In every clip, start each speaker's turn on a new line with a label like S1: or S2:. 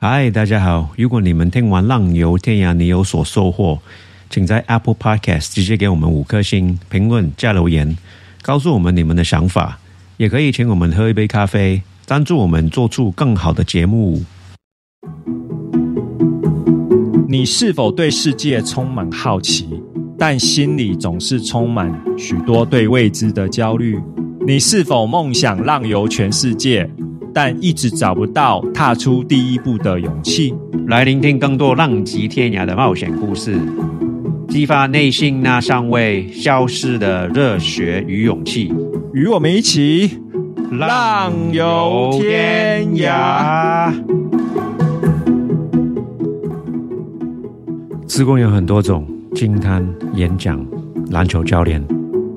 S1: 嗨，大家好！如果你们听完《浪游天涯》，你有所收获，请在 Apple Podcast 直接给我们五颗星评论加留言，告诉我们你们的想法。也可以请我们喝一杯咖啡，赞助我们做出更好的节目。
S2: 你是否对世界充满好奇，但心里总是充满许多对未知的焦虑？你是否梦想浪游全世界，但一直找不到踏出第一步的勇气？
S1: 来聆听更多浪迹天涯的冒险故事，激发内心那尚未消失的热血与勇气。
S2: 与我们一起浪游天涯。
S1: 自贡有很多种惊叹、演讲、篮球教练。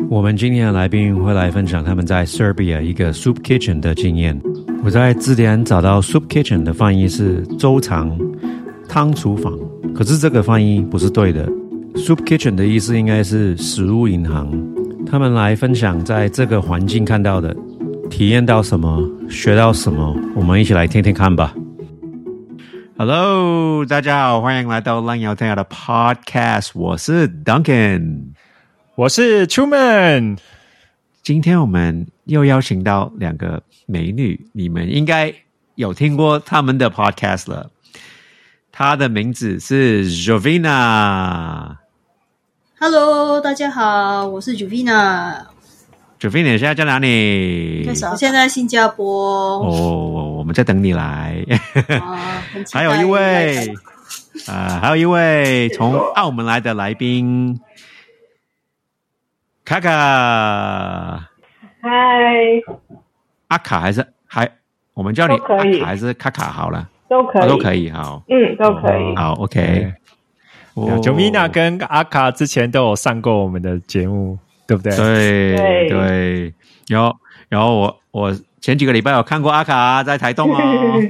S1: 我们今天的来宾会来分享他们在 Serbia 一个 Soup Kitchen 的经验。我在字典找到 Soup Kitchen 的翻译是粥肠汤厨房，可是这个翻译不是对的。Soup Kitchen 的意思应该是食物银行。他们来分享在这个环境看到的、体验到什么、学到什么，我们一起来听听看吧。Hello，大家好，欢迎来到浪游天涯的 Podcast，我是 Duncan，
S2: 我是 Truman。
S1: 今天我们又邀请到两个美女，你们应该有听过他们的 Podcast 了。她的名字是 Jovina。
S3: Hello，大家好，我是 Jovina
S1: Jovina 现在在哪里？
S3: 我现在在新加坡。
S1: 哦，我们在等你来。
S3: 啊，
S1: 还有一位，啊、还有一位从澳门来的来宾，卡卡，
S4: 嗨，
S1: 阿卡还是还，我们叫你阿卡还是卡卡好了，
S4: 都可以，
S1: 哦都可以，好，
S4: 嗯，都可以。
S1: 好，OK。哦。
S2: 九米娜跟阿卡之前都有上过我们的节目，对不对？
S1: 对
S4: 对。
S1: 对，然后然后我我前几个礼拜有看过阿卡在台东哦。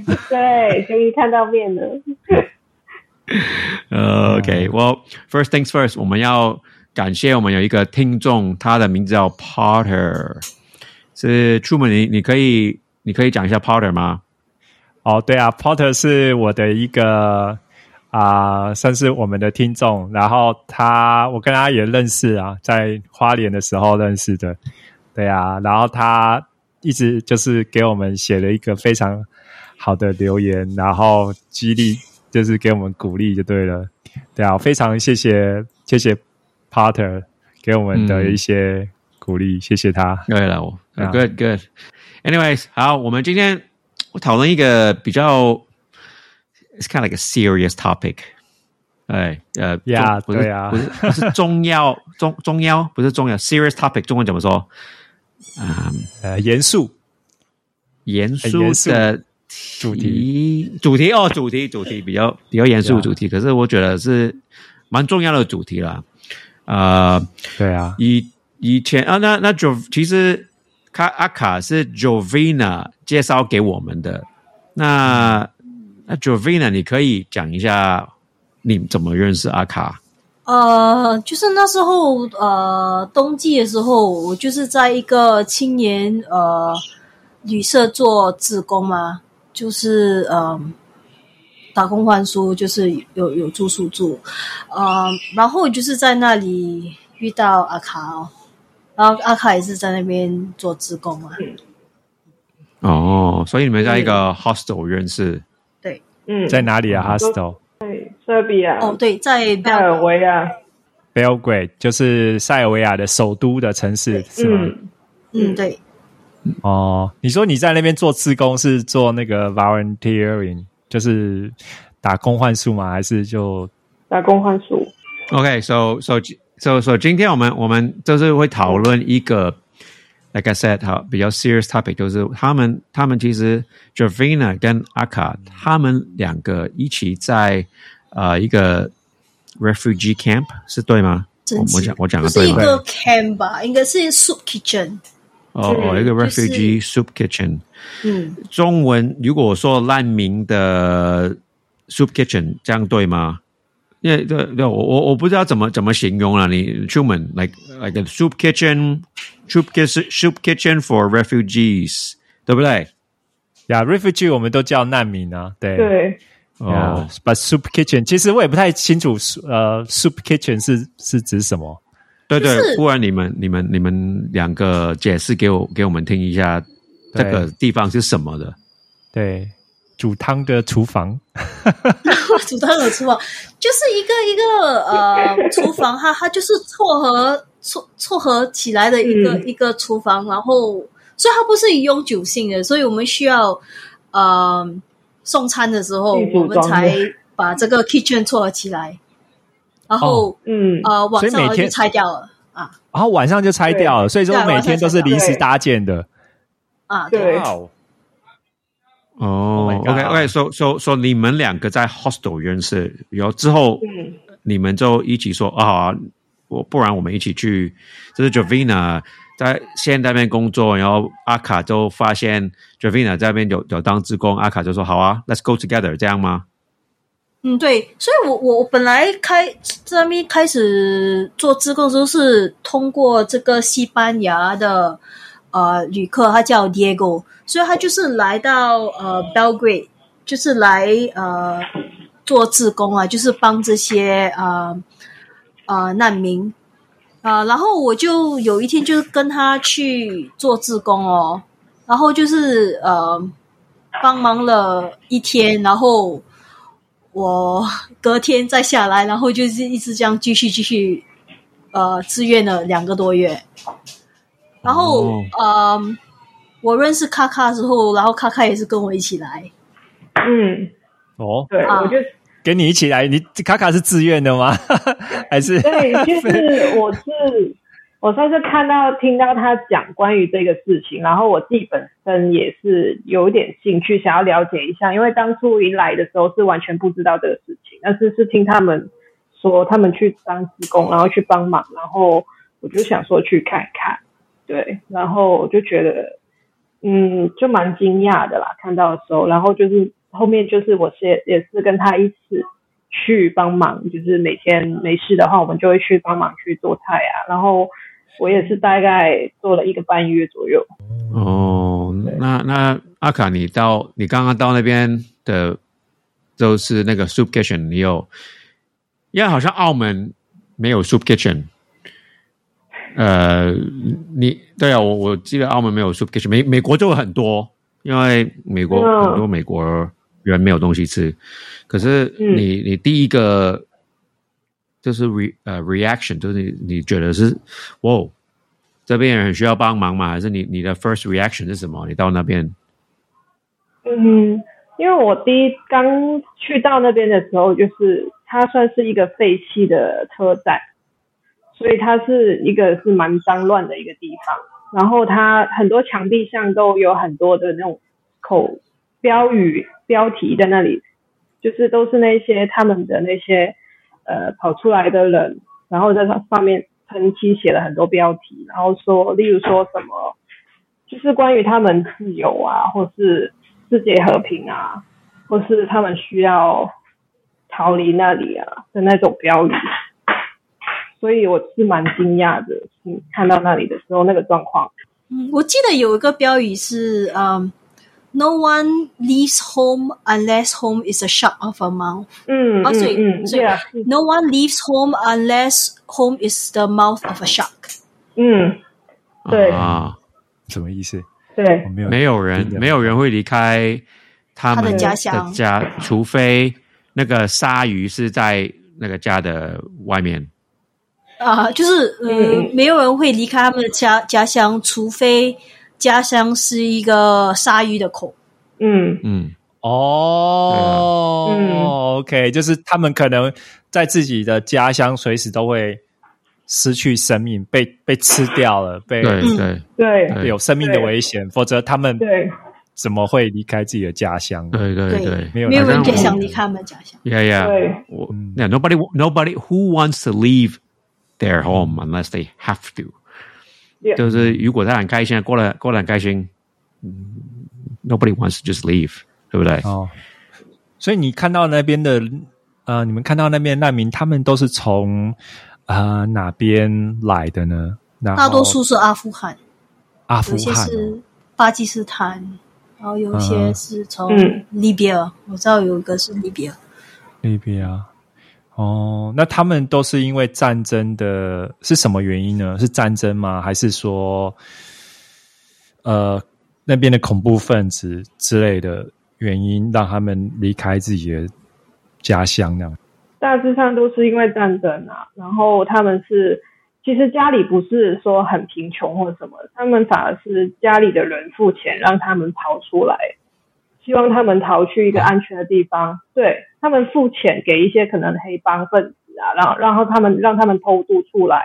S4: 对，终于看到面了。
S1: 呃，OK，Well、first things first，我们要感谢我们有一个听众，他的名字叫 Potter，是 Truman，你你可以你可以讲一下 Potter 吗？
S2: 哦，对啊，Porter 是我的一个啊、算是我们的听众。然后他，我跟他也认识啊，在花莲的时候认识的。对啊，然后他一直就是给我们写了一个非常好的留言，然后激励，就是给我们鼓励就对了。对啊，非常谢谢谢谢 Porter 给我们的一些鼓励，谢谢他。
S1: 对了，我
S2: 啊
S1: good good。Anyways，好，我们今天我讨论一个比较，it's kind of like a serious topic。哎，呃不是
S2: 对啊
S1: 不是不是中药 中中药不是中药，serious topic，中文怎么说？啊，
S2: 呃，严肃
S1: 严肃的
S2: 主题，
S1: 主题哦，主题主题比较比较严肃的主题，可是我觉得是蛮重要的主题啦。呃，
S2: 对啊，
S1: 以以前啊，那那 Jo 其实卡阿卡是 Jovina 介绍给我们的。那那 Jovina，你可以讲一下你怎么认识阿卡？
S3: 呃，就是那时候呃冬季的时候，我就是在一个青年呃旅社做志工嘛，就是呃打工换宿，就是有有住宿住，呃，然后就是在那里遇到阿卡哦，然后阿卡也是在那边做志工嘛，
S1: 哦，所以你们在一个 hostel 认识。
S3: 对，
S4: 嗯，
S2: 在哪里啊？Hostel
S4: 对，塞比亚，
S3: 哦对，在
S4: 塞尔维亚
S2: ，Belgrade 就是塞尔维亚的首都的城市，是吗？
S4: 嗯，
S3: 嗯对，
S2: 哦，你说你在那边做志工是做那个 volunteering，就是打工换宿吗？还是就
S4: 打工换宿。
S1: OK，so so so so，今天我们我们就是会讨论一个，like I said，好比较 serious topic，就是他们他们其实 Javina 跟阿卡他们两个一起在呃一个 refugee camp 是对吗？我我讲我讲的对吗？
S3: 是一个 camp 吧，应该是 soup kitchen。
S1: 哦哦，一个 refugee soup kitchen，
S3: 嗯，
S1: 中文如果说难民的 soup kitchen，这样对吗？因为对对，我我我不知道怎么怎么形容了。你出门 like like a soup kitchen, soup kitchen, soup kitchen for refugees，对不对？
S2: 呀，refugee 我们都叫难民啊，对，
S4: 对，
S1: 哦
S2: but soup kitchen 其实我也不太清楚，呃，soup kitchen 是是指什么？
S1: 对对
S3: 就是，
S1: 不然你们你们你们两个解释给我给我们听一下，这个地方是什么的？
S2: 对，煮汤的厨房。
S3: 煮汤的厨房就是一个一个呃厨房，哈它就是撮合撮撮合起来的一个、
S4: 嗯。
S3: 一个厨房，然后所以它不是永久性的，所以我们需要呃送餐的时候，我们才把这个 kitchen 撮合起来，然后、
S4: 嗯，
S3: 呃晚上就拆掉了啊。
S2: 然后晚上就拆掉了，所以说每天都是临时搭建的。
S3: 啊
S4: 对。
S2: 哇哦
S1: 哦
S2: my
S1: God，OK OK，so so so 你们两个在 hostel 认识，然后之后
S4: 嗯。
S1: 你们就一起说啊，我不然我们一起去，这是 Jovina 在现在那边工作，然后阿卡就发现 Jovina 在那边有有当职工，阿卡就说好啊，Let's go together，这样吗？
S3: 嗯，对，所以我我我本来开这边开始做自贡的时候是通过这个西班牙的呃旅客，他叫 Diego，所以他就是来到呃 Belgrade，就是来呃做志工啊，就是帮这些呃呃难民啊、然后我就有一天就是跟他去做志工哦，然后就是呃帮忙了一天，然后。我隔天再下来，然后就是一直这样继续继续，呃，志愿了两个多月。然后，
S1: 哦。
S3: 呃，我认识卡卡之后，然后卡卡也是跟我一起来。
S4: 嗯，
S2: 哦，
S4: 对，
S3: 啊。
S4: 我就
S2: 跟你一起来，你卡卡是自愿的吗？还是？
S4: 对，就是我是我算是看到听到他讲关于这个事情，然后我自己本身也是有一点兴趣，想要了解一下，因为当初一来的时候是完全不知道这个事情，但是是听他们说他们去当职工，然后去帮忙，然后我就想说去看看，对，然后我就觉得嗯，就蛮惊讶的啦，看到的时候，然后就是后面就是我是也是跟他一起去帮忙，就是每天没事的话，我们就会去帮忙去做菜啊，然后我也是大概做了一个半月左右。
S1: 哦，那那阿卡，你到你刚刚到那边的，就是那个 soup kitchen，你有，因为好像澳门没有 soup kitchen。呃，你对啊，我我记得澳门没有 soup kitchen，美美国就很多，因为美国、
S4: 嗯
S1: 很多美国人没有东西吃。可是
S4: 嗯
S1: 你、你第一个就是 re 呃 reaction，就是你你觉得是哇，这边人很需要帮忙吗？还是你你的 first reaction 是什么？你到那边
S4: 嗯，因为我第一刚去到那边的时候，就是它算是一个废弃的车站，所以它是一个是蛮脏乱的一个地方。然后它很多墙壁上都有很多的那种口标语标题在那里，就是都是那些他们的那些呃跑出来的人，然后在上上面喷漆写了很多标题，然后说，例如说什么，就是关于他们自由啊，或是世界和平啊，或是他们需要逃离那里啊的那种标语。所以我是蛮惊讶的，嗯，看到那里的时候那个状况。
S3: 嗯，我记得有一个标语是嗯、n o one leaves home unless home is a shut of a mouth。
S4: 嗯
S3: 啊，所以
S4: 嗯
S3: 以
S4: 对啊
S3: ，No one leaves home unless home is the mouth of a shark。
S4: 嗯，对
S1: 啊，
S2: 什么意思？
S4: 对，
S2: 没有
S1: 没有人没有人会离开他们
S3: 的家乡
S1: 家，除非那个鲨鱼是在那个家的外面。
S3: 啊、就是呃，
S4: 嗯
S3: 没有人会离开他们的家家乡，除非家乡是一个鲨鱼的口。
S4: 嗯。
S1: 嗯，
S2: 哦，
S4: 嗯
S2: o k 就是他们可能在自己的家乡随时都会失去生命，被被吃掉了，被
S1: 对
S3: 嗯。
S1: 对。
S4: 对。
S1: 对。
S2: 有生命的危险，否则他们
S4: 对，
S2: 怎么会离开自己的家乡？
S1: 对对
S3: 对
S1: 对，
S2: 没有
S3: 没有人想离开他们的家乡。
S1: Yeah, yeah.
S4: 对
S1: yeah, nobody, nobody who wants to leave their home unless they have to.
S4: Yeah.
S1: 就是如果他很开心，过得过得很开心嗯，nobody wants to just leave，对不对？
S2: 哦，所以你看到那边的呃，你们看到那边难民，他们都是从呃哪边来的呢？
S3: 大多数是阿富汗，
S2: 阿富
S3: 有些
S2: 汗哦、
S3: 是巴基斯坦，然后有一些是从
S4: 嗯
S3: 利比亚，我知道有一个是利比亚。
S2: 利比亚。哦，那他们都是因为战争的，是什么原因呢？是战争吗？还是说，呃，那边的恐怖分子之类的原因，让他们离开自己的家乡那样？
S4: 大致上都是因为战争啊，然后他们是其实家里不是说很贫穷或什么，他们反而是家里的人付钱让他们逃出来，希望他们逃去一个安全的地方。对他们付钱给一些可能黑帮分子啊，然后然后他们让他们偷渡出来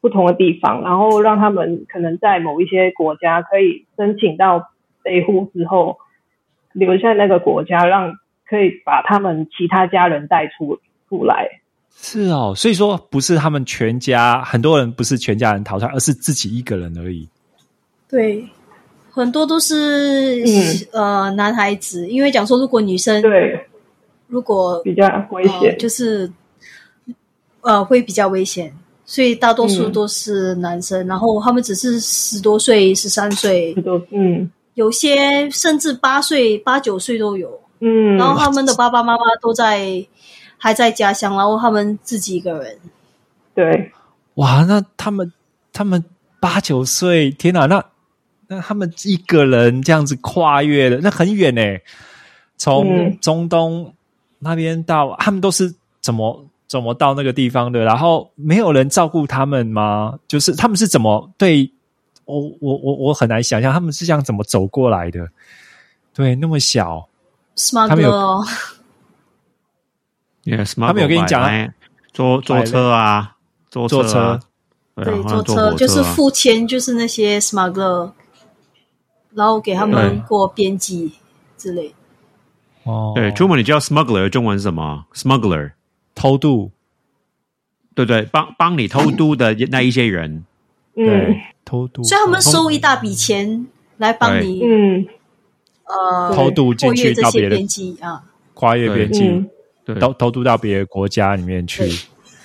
S4: 不同的地方，然后让他们可能在某一些国家可以申请到庇护之后留下那个国家，让可以把他们其他家人带出出来。
S2: 是哦，所以说不是他们全家，很多人不是全家人逃出来，而是自己一个人而已。
S3: 对，很多都是、
S4: 嗯
S3: 呃男孩子，因为讲说如果女生
S4: 对，
S3: 如果
S4: 比较危
S3: 呃
S4: 险。
S3: 就是呃会比较危险，所以大多数
S4: 嗯
S3: 都是男生，然后他们只是十多岁、十三岁
S4: 嗯
S3: 有些甚至八岁、八九岁都有。
S4: 嗯，
S3: 然后他们的爸爸妈妈都在还在家乡，然后他们自己一个人。
S4: 对，
S2: 哇，那他们他们八九岁，天哪，那那他们一个人这样子跨越了，那很远呢。从
S4: 嗯
S2: 中东那边到，他们都是怎么怎么到那个地方的？然后没有人照顾他们吗？就是他们是怎么对我我我我很难想象他们是这样怎么走过来的。对，那么小，他们有
S1: smuggler，Yes，
S2: 他们有跟你讲啊
S1: 坐坐车啊，坐
S2: 坐
S1: 车啊，
S3: 对，坐
S1: 坐火
S3: 就是
S1: 啊
S3: 付钱，就是那些 smuggler，然后给他们过边际之类。
S2: 哦，
S1: 对，中文你叫 smuggler，中文是什么？smuggler，
S2: 偷渡，
S1: 对对，帮帮你偷渡的那一些人，
S4: 嗯。
S2: 对，偷渡，
S3: 所以他们收一大笔钱来帮你
S4: 嗯
S3: 呃
S2: 偷渡进
S3: 过越这些
S2: 去到别的
S3: 边境啊。
S2: 跨越边境，偷偷渡到别的国家里面去。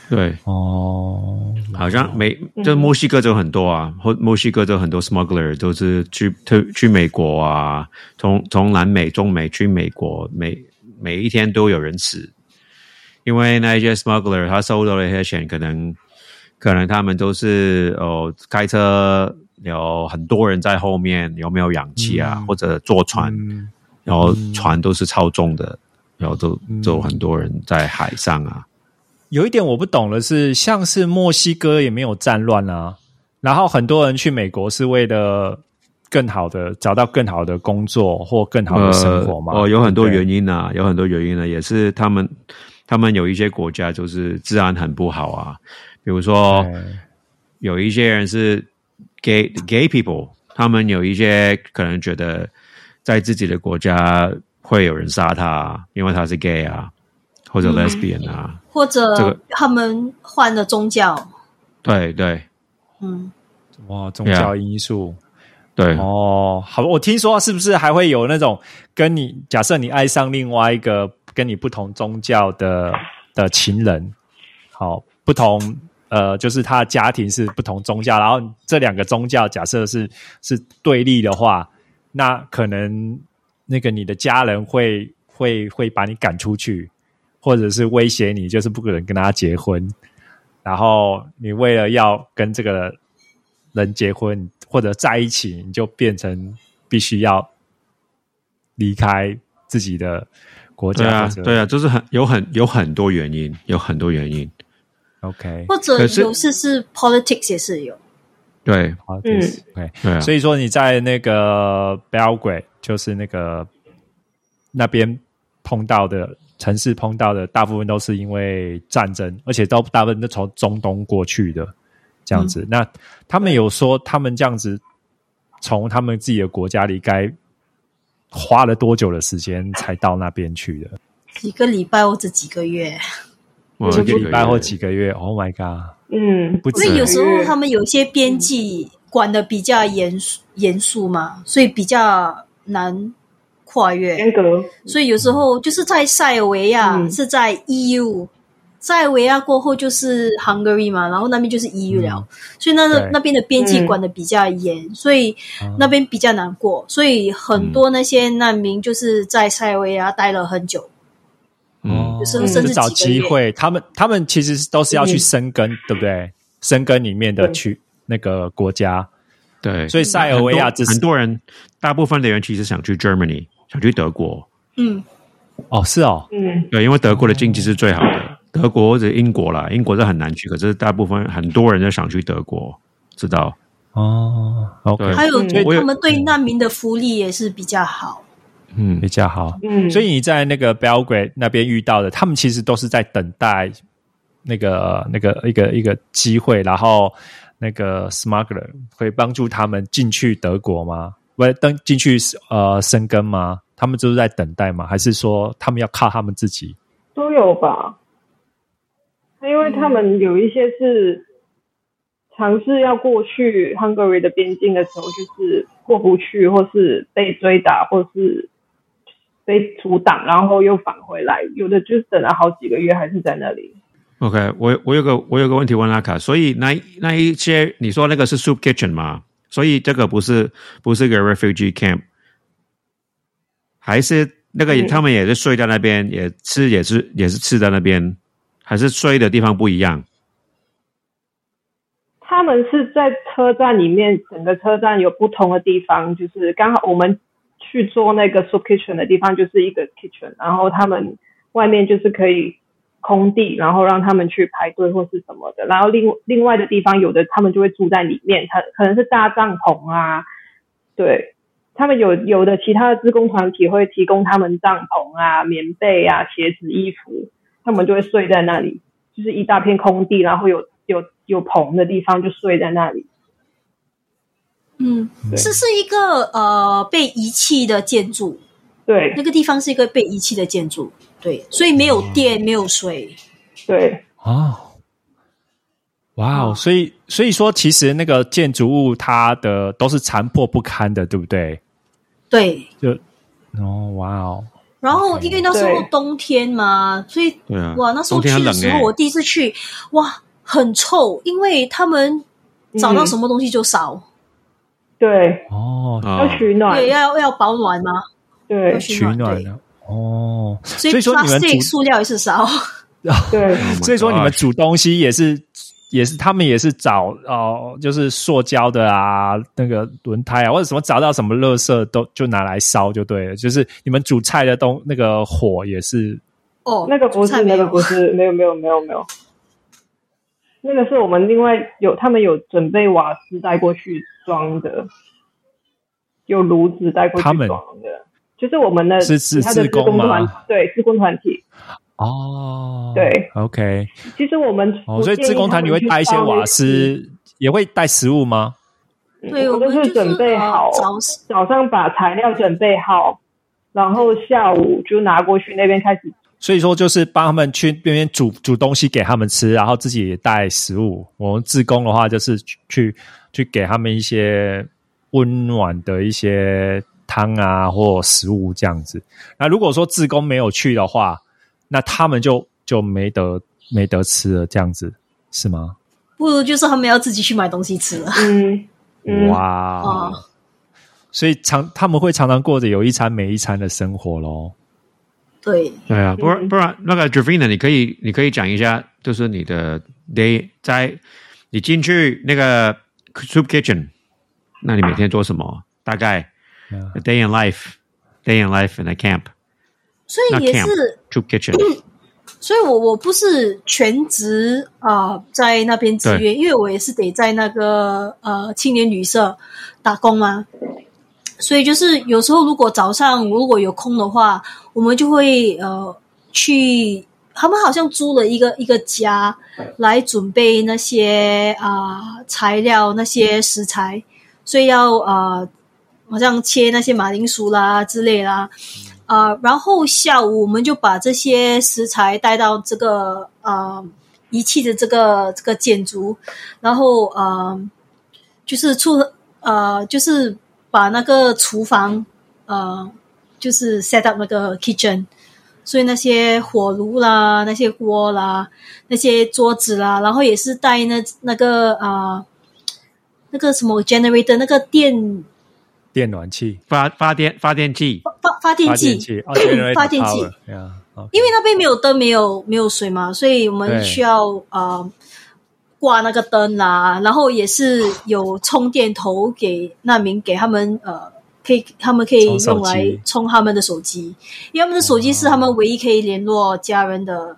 S1: 对，
S2: 哦，
S1: 好像美，就墨西哥就很多啊，或墨西哥就很多 smuggler 都是去去去美国啊，从从南美、中美去美国，每每一天都有人死，因为那一些 smuggler 他收到了一些钱，可能可能他们都是哦开车有很多人在后面，有没有氧气啊，
S2: 嗯。
S1: 或者坐船，
S2: 嗯。
S1: 然后船都是超重的，然后都
S2: 嗯。
S1: 就很多人在海上啊。
S2: 有一点我不懂的是，像是墨西哥也没有战乱啊，然后很多人去美国是为了更好的找到更好的工作或更好的生活嘛？
S1: 呃、哦，有很多原因啊，有很多原因呢，也是他们他们有一些国家就是治安很不好啊，比如说有一些人是 gay gay people，他们有一些可能觉得在自己的国家会有人杀他，因为他是 gay 啊，或者
S3: 嗯。
S1: lesbian 啊，
S3: 或者
S1: 这个。
S3: 他们换了宗教，
S1: 对对。
S3: 嗯，
S2: 哇，宗教因素。
S1: 对，
S2: 哦，好，我听说是不是还会有那种跟你假设你爱上另外一个跟你不同宗教的的情人，好，不同呃，就是他的家庭是不同宗教，然后这两个宗教假设是是对立的话，那可能那个你的家人会会会把你赶出去，或者是威胁你，就是不可能跟他结婚，然后你为了要跟这个人结婚或者在一起，你就变成必须要离开自己的国
S1: 对啊
S2: 家
S1: 对啊，就是很有很有很多原因，有很多原因
S2: ，OK，
S3: 或者有时是 politics 也是有，
S1: 对。
S2: 好，
S4: 嗯。
S2: OK，
S1: 对啊，
S2: 所以说你在那个 Belgrade，就是那个那边碰到的城市碰到的，大部分都是因为战争，而且都大部分都从中东过去的这样子。那他们有说，他们这样子从他们自己的国家离开，花了多久的时间才到那边去的？
S3: 几个礼拜或者几个月。
S1: 哇
S2: 几个礼拜或几个月？Oh my god！
S4: 嗯，
S3: 因为有时候他们有些边际管的比较严肃严肃嘛，所以比较难跨越。
S4: 严格，
S3: 所以有时候就是在塞尔维亚、
S4: 嗯。
S3: 是在 EU 塞尔维亚过后就是 Hungary 嘛，然后那边就是 EU 了，所以那个那边的边境管的比较严，所以那边比较难过，所以很多那些难民就是在塞尔维亚待了很久。
S1: 嗯。
S3: 有时候
S4: 嗯。
S3: 甚至
S2: 是找机会，他们他们其实都是要去
S4: 嗯。
S2: 生根，对不对？生根里面的
S4: 对。
S2: 区那个国家，
S1: 对，
S2: 所以塞尔维亚只是
S1: 很多人，大部分的人其实想去 Germany，想去德国，
S3: 嗯，
S2: 哦是哦，
S4: 嗯，
S1: 对，因为德国的经济是最好的，德国或者英国啦，英国是很难去，可是大部分很多人都想去德国，知道？
S2: 哦，OK，
S1: 对。
S3: 还有
S4: 嗯
S1: 我有
S3: 他们对难民的福利也是比较好。
S1: 嗯。
S2: 比，较好。
S4: 嗯，
S2: 所以你在那个 Belgrade 那边遇到的，他们其实都是在等待那个那个一个一个机会，然后那个 smuggler 会帮助他们进去德国吗？不登进去呃生根吗？他们就是在等待吗？还是说他们要靠他们自己？
S4: 都有吧。因为他们有一些是尝试要过去 Hungary 的边境的时候，就是过不去，或是被追打，或是被阻挡，然后又返回来。有的就是等了好几个月，还是在那里。
S1: OK，我我有个我有个问题问阿卡，所以那那一些你说那个是 soup kitchen 吗？所以这个不是不是个 refugee camp，还是那个、
S4: 嗯
S1: 他们也是睡在那边，也吃也是也是吃在那边，还是睡的地方不一样？
S4: 他们是在车站里面，整个车站有不同的地方，就是刚好我们去做那个 soup kitchen 的地方就是一个 kitchen，然后他们外面就是可以空地，然后让他们去排队或是什么的，然后另另外的地方有的他们就会住在里面，他可能是搭帐篷啊，对。他们有有的其他的职工团体会提供他们帐篷啊、棉被啊、鞋子、衣服，他们就会睡在那里，就是一大片空地，然后有有有棚的地方就睡在那里。
S3: 嗯，
S4: 对。
S3: 是是一个呃被遗弃的建筑，
S4: 对。
S3: 那个地方是一个被遗弃的建筑，对，所以没有电，没有水。
S4: 对，
S2: 哦，哇哦！所以所以说，其实那个建筑物它的都是残破不堪的，对不对？
S3: 对，
S2: 就哦，哇哦，
S3: 然后因为那时候冬天嘛，所以
S1: 对啊，
S3: 哇，那时候去的时候，我第一次去，哇，很臭，因为他们找到什么东西就烧，
S4: 对，
S2: 哦，
S1: 啊
S4: 要取暖，
S3: 对，要要保暖吗，
S4: 对。
S3: 要
S2: 取暖的哦。
S3: 所以
S2: 说你们煮
S3: 塑料也是烧，
S4: 对
S1: Oh
S2: 所以说你们煮东西也是也是他们也是找哦、就是塑胶的啊，那个轮胎啊，或者什么找到什么垃圾都就拿来烧就对了。就是你们煮菜的东那个火也是
S3: 哦，
S4: 那个不是，那个不是，没有没有没有没有，那个是我们另外有他们有准备瓦斯带过去装的，有炉子带过去装的，就是我们的
S2: 是是
S4: 其他的
S2: 志工
S4: 团，对，自工团体。
S2: 哦，
S4: 对
S2: ，OK，
S4: 其实我们
S2: 哦，所以自工团你会带一些瓦斯，也会带食物吗？
S3: 对，我
S4: 都
S3: 是
S4: 准备好，
S3: 呃早
S4: 早上把材料准备好，然后下午就拿过去那边开始。
S2: 所以说就是帮他们去那边煮煮东西给他们吃，然后自己也带食物。我们自工的话就是去去去给他们一些温暖的一些汤啊或食物这样子。那如果说志工没有去的话，那他们就就没得没得吃了，这样子是吗？
S3: 不如就是他们要自己去买东西吃了。
S4: 嗯嗯，
S2: 哇，
S3: 哦
S2: 所以常他们会常常过着有一餐没一餐的生活喽。
S3: 对，
S1: 对啊，不然
S4: 嗯
S1: 不然那个 Javina，你可以你可以讲一下，就是你的 day 在你进去那个 soup kitchen，那你每天做什么？大概
S2: Yeah.
S1: a day in life，day in life in a camp，
S3: 所以也是
S1: ，soup kitchen，
S3: 所以我我不是全职啊、呃在那边自愿，因为我也是得在那个呃青年旅社打工嘛。所以就是有时候如果早上如果有空的话，我们就会呃去，他们好像租了一个一个家来准备那些啊、材料那些食材，所以要呃好像切那些马铃薯啦之类啦。呃，然后下午我们就把这些食材带到这个呃遗弃的这个这个建筑，然后呃就是出呃就是把那个厨房呃就是 set up 那个 kitchen，所以那些火炉啦、那些锅啦、那些桌子啦，然后也是带那那个啊、那个什么 generator 那个电
S2: 电暖气、
S1: 发发电发电机，
S3: 发发电机
S2: 发电，器、
S3: 发电机
S2: power，yeah，哦
S3: 因为那边没有灯、没有没有水嘛，所以我们需要呃挂那个灯啦，然后也是有充电头给难民给他们呃。可以，他们可以用来充他们的手机，因为他们的手机是他们唯一可以联络家人的、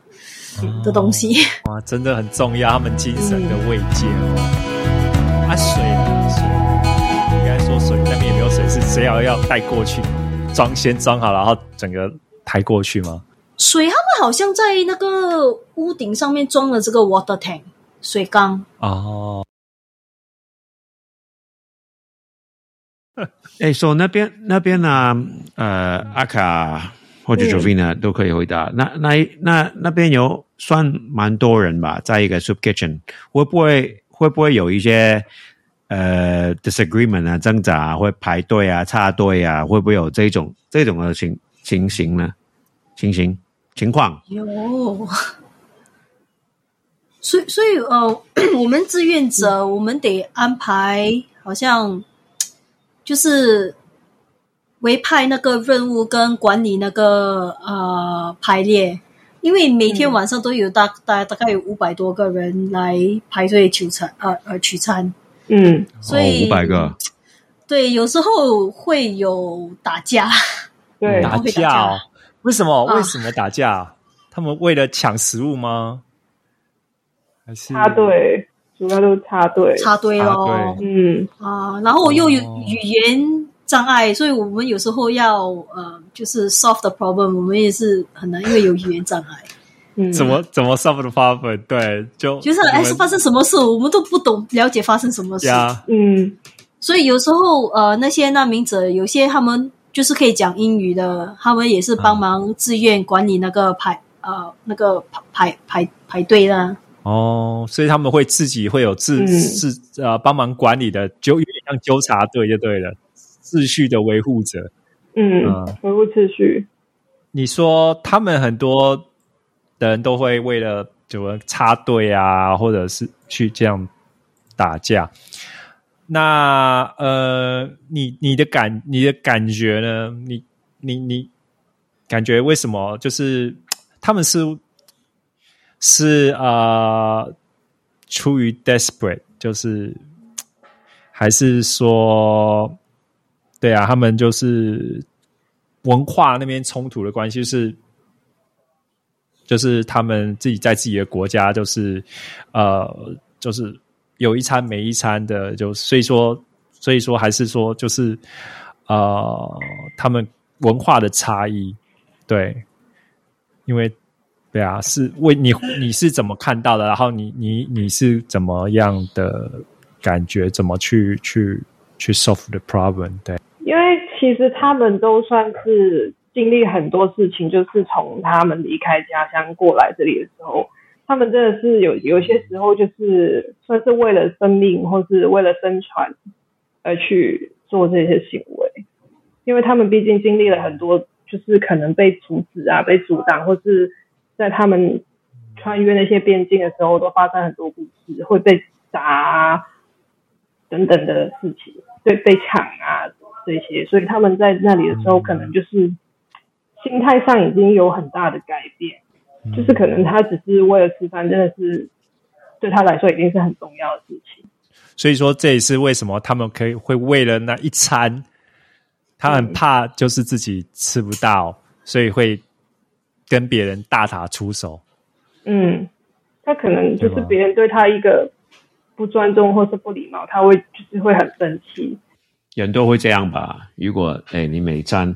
S3: 的东西。
S2: 哇，真的很重要，他们精神的慰藉。哦。啊，水要要带过去装先装好，然后整个抬过去吗？
S3: 水他们好像在那个屋顶上面装了这个 water tank 水缸，
S2: 哦，
S1: 哎，说那边那边呢，呃，阿卡或者 Jovina 都可以回答。那那那那边有算蛮多人吧，在一个 soup kitchen，会不会会不会有一些呃 disagreement 啊、挣扎啊，会排队啊、插队啊，会不会有这种这种的情情形呢？情形？情况？
S3: 有，所以所以呃，我们志愿者我们得安排，好像就是委派那个任务跟管理那个呃排列，因为每天晚上都有大大大概有五百多个人来排队取餐，呃呃取餐，
S4: 嗯，
S3: 所以
S1: 五百、个，
S3: 对，有时候会有打架，
S4: 对，
S2: 打架哦
S3: 架？
S2: 为什么？
S3: 啊
S2: 为什么打架？他们为了抢食物吗？还是
S4: 插？队，主要都是插队，
S3: 插队
S2: 插
S3: 咯。
S4: 嗯，
S3: 啊，然后又有
S2: 哦
S3: 语言障碍，所以我们有时候要呃，就是 solve the problem，我们也是很难，因为有语言障碍。
S4: 嗯，
S2: 怎么怎么 solve the problem？对，就
S3: 就是哎，是发生什么事，我们都不懂了解发生什么事，
S2: 呀，
S4: 嗯。
S3: 所以有时候呃，那些难民者有些他们就是可以讲英语的，他们也是帮忙自愿管理那个排呃那个排排排排队啦。
S2: 哦，所以他们会自己会有自
S4: 嗯。
S2: 自呃帮忙管理的，就有点像纠察队就对了，秩序的维护者。
S4: 嗯
S2: 嗯，
S4: 维护秩序，
S2: 你说他们很多的人都会为了怎么插队啊，或者是去这样打架。那呃，你你的感你的感觉呢？你你你感觉为什么就是他们是是呃出于 desperate，就是还是说对啊，他们就是文化那边冲突的关系，是就是他们自己在自己的国家，就是呃，就是有一餐没一餐的，就所以说，所以说还是说，就是呃，他们文化的差异，对，因为对啊，是为你你是怎么看到的？然后你你你是怎么样的感觉？怎么去去去 solve the problem？对。
S4: 因为其实他们都算是经历很多事情，就是从他们离开家乡过来这里的时候，他们真的是有有些时候就是算是为了生命或是为了生存而去做这些行为，因为他们毕竟经历了很多，就是可能被阻止啊、被阻挡，或是在他们穿越那些边境的时候，都发生很多故事，会被砸啊等等的事情，对，被抢啊这些，所以他们在那里的时候，可能就是心态上已经有很大的改变，就是可能他只是为了吃饭，真的是对他来说已经是很重要的事情。
S2: 所以说，这也是为什么他们可以会为了那一餐，他很怕就是自己吃不到，所以会跟别人大打出手。
S4: 嗯，他可能就是别人对他一个不尊重或是不礼貌，他会就是会很生气。
S1: 人都会这样吧？如果哎，你每餐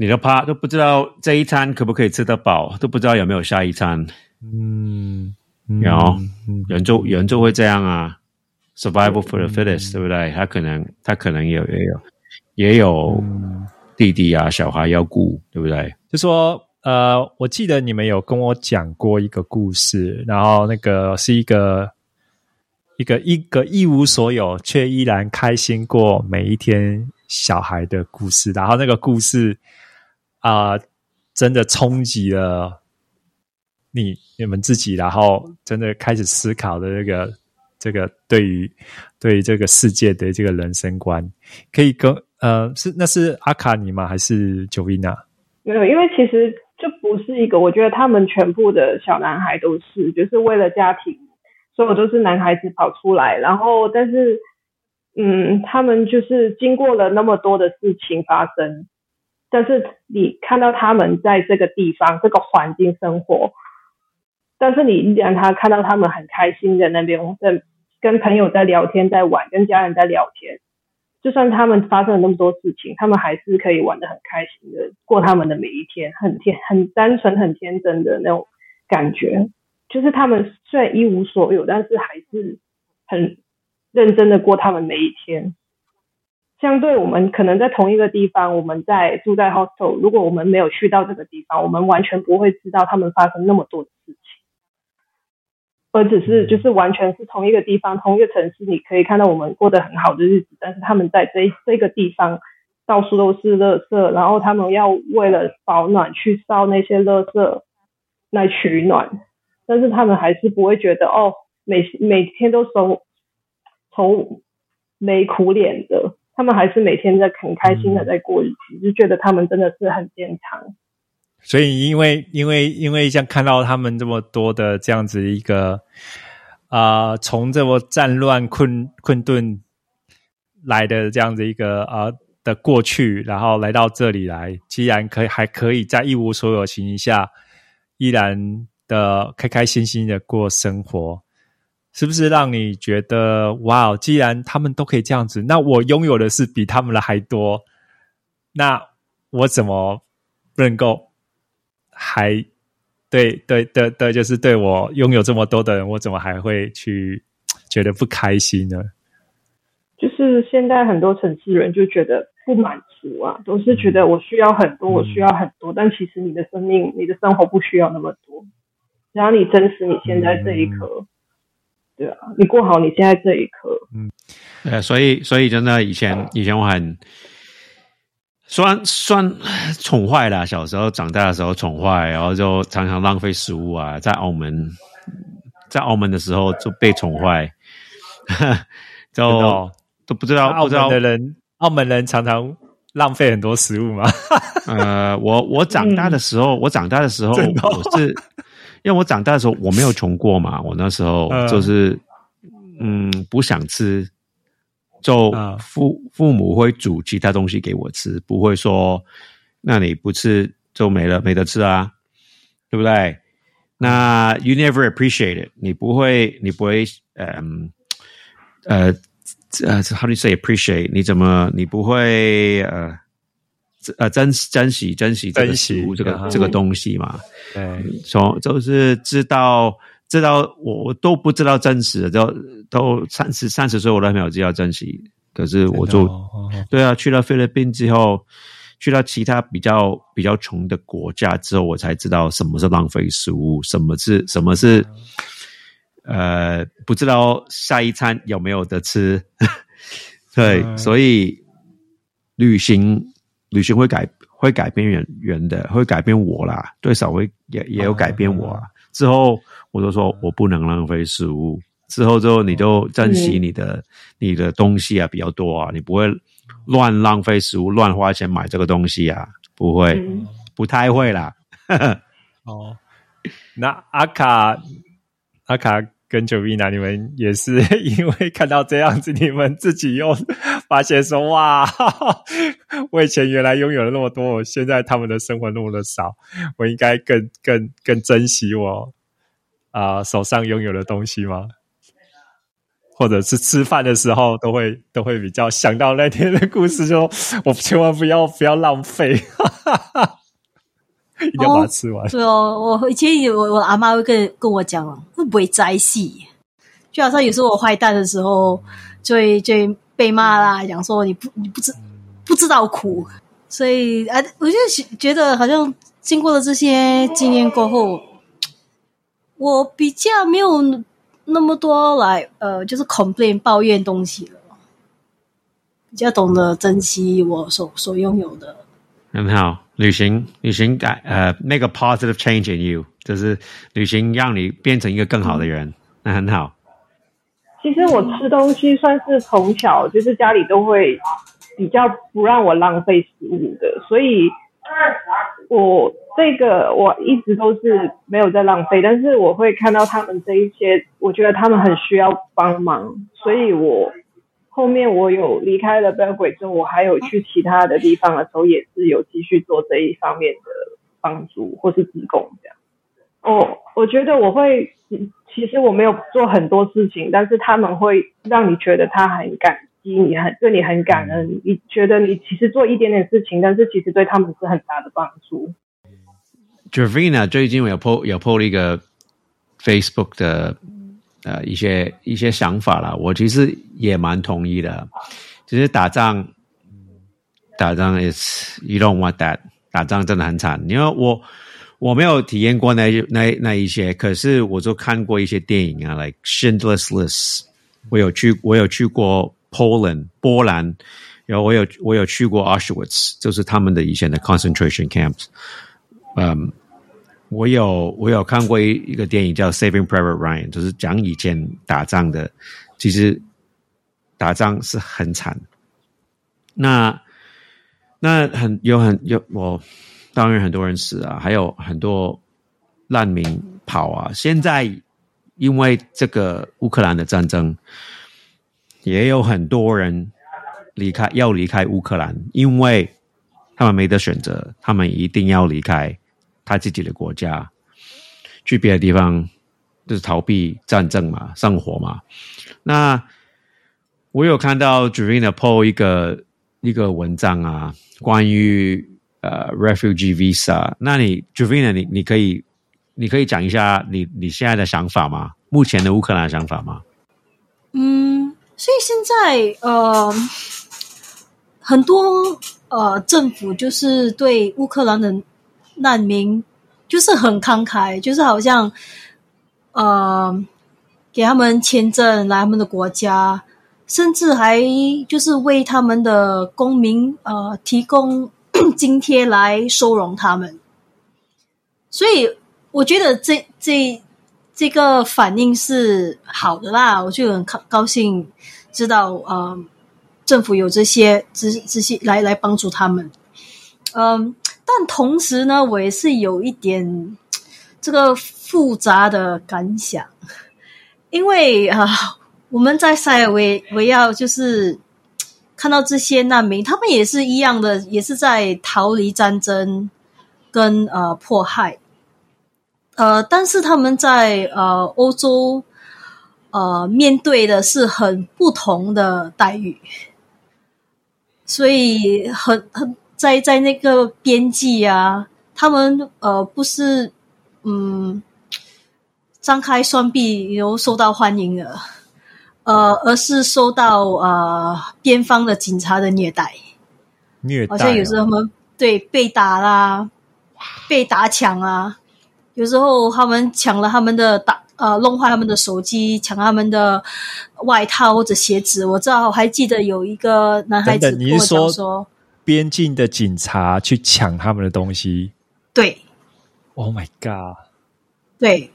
S1: 你都怕都不知道这一餐可不可以吃得饱，都不知道有没有下一餐，
S2: 嗯，
S1: 有
S2: 嗯
S1: 人就人就会这样啊，survival for the fittest，、对不对？他可能他可能也有也有也有弟弟啊小孩要顾，对不对？
S2: 就说呃，我记得你们有跟我讲过一个故事，然后那个是一个一个一个一无所有却依然开心过每一天小孩的故事，然后那个故事啊、真的冲击了你你们自己，然后真的开始思考的这个这个对于对于这个世界的这个人生观，可以跟呃是那是阿卡尼吗？还是九维娜？
S4: 没有，因为其实就不是一个，我觉得他们全部的小男孩都是，就是为了家庭，所有都是男孩子跑出来，然后但是嗯，他们就是经过了那么多的事情发生，但是你看到他们在这个地方这个环境生活。但是你让他看到他们很开心的那边，在跟朋友在聊天，在玩，跟家人在聊天。就算他们发生了那么多事情，他们还是可以玩的很开心的过他们的每一天，很天很单纯、很天真的那种感觉。就是他们虽然一无所有，但是还是很认真的过他们每一天。相对我们可能在同一个地方，我们在住在 hostel，如果我们没有去到这个地方，我们完全不会知道他们发生那么多的事情。而只是就是完全是同一个地方，同一个城市，你可以看到我们过得很好的日子，但是他们在这这个地方到处都是垃圾，然后他们要为了保暖去烧那些垃圾来取暖，但是他们还是不会觉得哦，每每天都愁愁眉苦脸的，他们还是每天在很开心的在过日子，就觉得他们真的是很坚强。
S2: 所以，因为因为因为像看到他们这么多的这样子一个啊，从这么战乱困困顿来的这样子一个啊的过去，然后来到这里来，既然可以还可以在一无所有情形下，依然的开开心心的过生活，是不是让你觉得哇？既然他们都可以这样子，那我拥有的是比他们的还多，那我怎么不能够？还对对对对，就是对我拥有这么多的人，我怎么还会去觉得不开心呢？
S4: 就是现在很多城市人就觉得不满足啊，都是觉得我需要很多，我需要很多，但其实你的生命、你的生活不需要那么多，只要你珍惜你现在这一刻，对啊，你过好你现在这一刻，
S1: 嗯，呃，所以所以真的以前以前我很。算算 宠坏了，小时候长大的时候宠坏，然后就常常浪费食物啊。在澳门，在澳门的时候就被宠坏，就都不知道。
S2: 澳门的人，澳门人常常浪费很多食物嘛？
S1: 呃，我我长大的时候，我长大的时候，我是因为我长大的时候我没有穷过嘛，我那时候就是嗯不想吃。就父父母会煮其他东西给我吃，不会说那你不吃就没了没得吃啊，对不对？那 you never appreciate it，你不会你不会嗯呃呃 how do you say appreciate？你怎么你不会呃呃珍珍惜珍惜珍惜这个这个东西嘛？
S2: 对，
S1: 从就是知道。知道我我都不知道真实的，都都三十三十岁我都没有知道珍惜。可是我就对啊，去了菲律宾之后，去到其他比较比较穷的国家之后，我才知道什么是浪费食物，什么是什么是呃不知道下一餐有没有得吃。对，所以旅行旅行会改会改变人人的，会改变我啦，最少会也也有改变我。之后，我就说我不能浪费食物。之后，之后你就珍惜你的你的东西啊，比较多啊，你不会乱浪费食物、乱花钱买这个东西啊，不会，不太会啦。
S2: 哦，那阿卡阿卡跟九米娜，你们也是 因为看到这样子，你们自己又发现说哇，我以前原来拥有了那么多，我现在他们的生活那么的少，我应该更更更珍惜我啊手上拥有的东西吗？或者是吃饭的时候都会都会比较想到那天的故事，就我千万不要不要浪费，哈哈哈一定要把它吃完。
S3: 对哦，我以前我我阿妈会跟跟我讲，会不会摘戏，就好像有时候我坏蛋的时候，就会就被骂啦，讲说你不你不知不知道苦，所以啊，我就觉得好像经过了这些经验过后，我比较没有。那么多来，呃，就是 complain 抱怨东西了，比较懂得珍惜我所所拥有的。
S1: 很好，旅行旅行改呃，make a positive change in you，就是旅行让你变成一个更好的人，那很好。
S4: 其实我吃东西算是从小就是家里都会比较不让我浪费食物的，所以我这个我一直都是没有在浪费，但是我会看到他们这一些，我觉得他们很需要帮忙，所以我后面我有离开了 b e l 之后，我还有去其他的地方的时候，也是有继续做这一方面的帮助或是自贡这样。哦，我觉得我会。其实我没有做很多事情，但是他们会让你觉得他很感激你，很对你很感恩。你觉得你其实做一点点事情，但是其实对他们是很大的帮助。
S1: Javina 最近有 po 有 po 了一个 Facebook 的呃一些一些想法了，我其实也蛮同意的。其实打仗，打仗 is you don't want that，打仗真的很惨，因为我。我没有体验过那那那一些，可是我就看过一些电影啊，like Schindler's List。我有去，我有去过 Poland 波兰，然后我有我有去过 Auschwitz，就是他们的以前的 concentration camps。嗯，我有我有看过一一个电影叫 Saving Private Ryan，就是讲以前打仗的，其实打仗是很惨。那那很有很有我。当然很多人死啊，还有很多难民跑啊。现在因为这个乌克兰的战争，也有很多人离开，要离开乌克兰，因为他们没得选择，他们一定要离开他自己的国家，去别的地方，就是逃避战争嘛，生活嘛。那我有看到 Javina po 一个一个文章啊，关于。呃，refugee visa，那你 Javina，你你可以你可以讲一下你你现在的想法吗？目前的乌克兰想法吗？
S3: 嗯，所以现在呃，很多呃政府就是对乌克兰人难民就是很慷慨，就是好像呃给他们签证来他们的国家，甚至还就是为他们的公民呃提供。津贴来收容他们，所以我觉得这这这个反应是好的啦，我就很高高兴知道，呃，政府有这些这这些来来帮助他们，嗯，但同时呢，我也是有一点 这个复杂的感想，因为啊，我们在塞尔维维亚就是。看到这些难民，他们也是一样的，也是在逃离战争跟呃迫害，呃，但是他们在呃欧洲呃面对的是很不同的待遇，所以很很在在那个边际啊，他们呃不是嗯张开双臂然后受到欢迎的。呃，而是受到呃边方的警察的虐待，
S2: 虐待
S3: 好像有时候他们对被打啦，被打抢啊，有时候他们抢了他们的打呃弄坏他们的手机，抢他们的外套或者鞋子。我知道，我还记得有一个男孩子跟我讲说，
S2: 边境的警察去抢他们的东西。
S3: 对
S2: ，Oh my God，
S3: 对。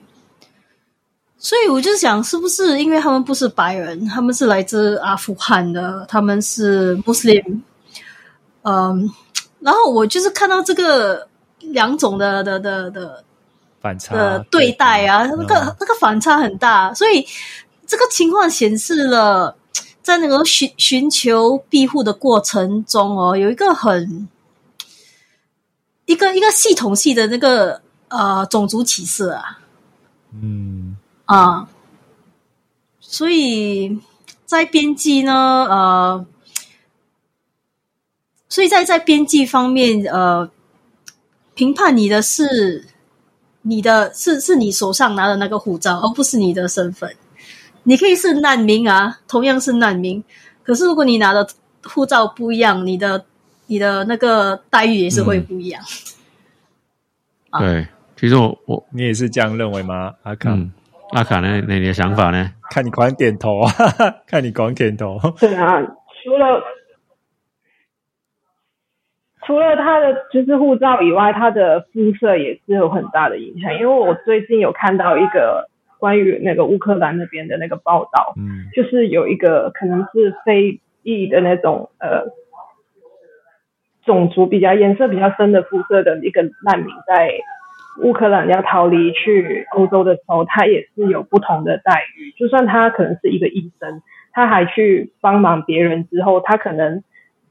S3: 所以我就想，是不是因为他们不是白人，他们是来自阿富汗的，他们是穆斯林，嗯，然后我就是看到这个两种的的的的
S2: 反差
S3: 的对待啊，那个那个反差很大，所以这个情况显示了，在那个寻寻求庇护的过程中哦，有一个很一个一个系统性的那个呃种族歧视啊，嗯。啊，所以在边际呢，呃，所以在在边际方面，呃，评判你的是你的是是你手上拿的那个护照，而不是你的身份。你可以是难民啊，同样是难民，可是如果你拿的护照不一样，你的你的那个待遇也是会不一样。
S1: 对，其实我我
S2: 你也是这样认为吗？阿康？
S1: 阿卡呢？你的想法呢？
S2: 看你光点头啊！看你光点头。
S4: 对啊，除了除了他的就是护照以外，他的肤色也是有很大的影响。因为我最近有看到一个关于那个乌克兰那边的那个报道，
S2: 嗯
S4: 就是有一个可能是非裔的那种呃种族比较颜色比较深的肤色的一个难民，在乌克兰要逃离去欧洲的时候，他也是有不同的待遇。就算他可能是一个医生，他还去帮忙别人之后，他可能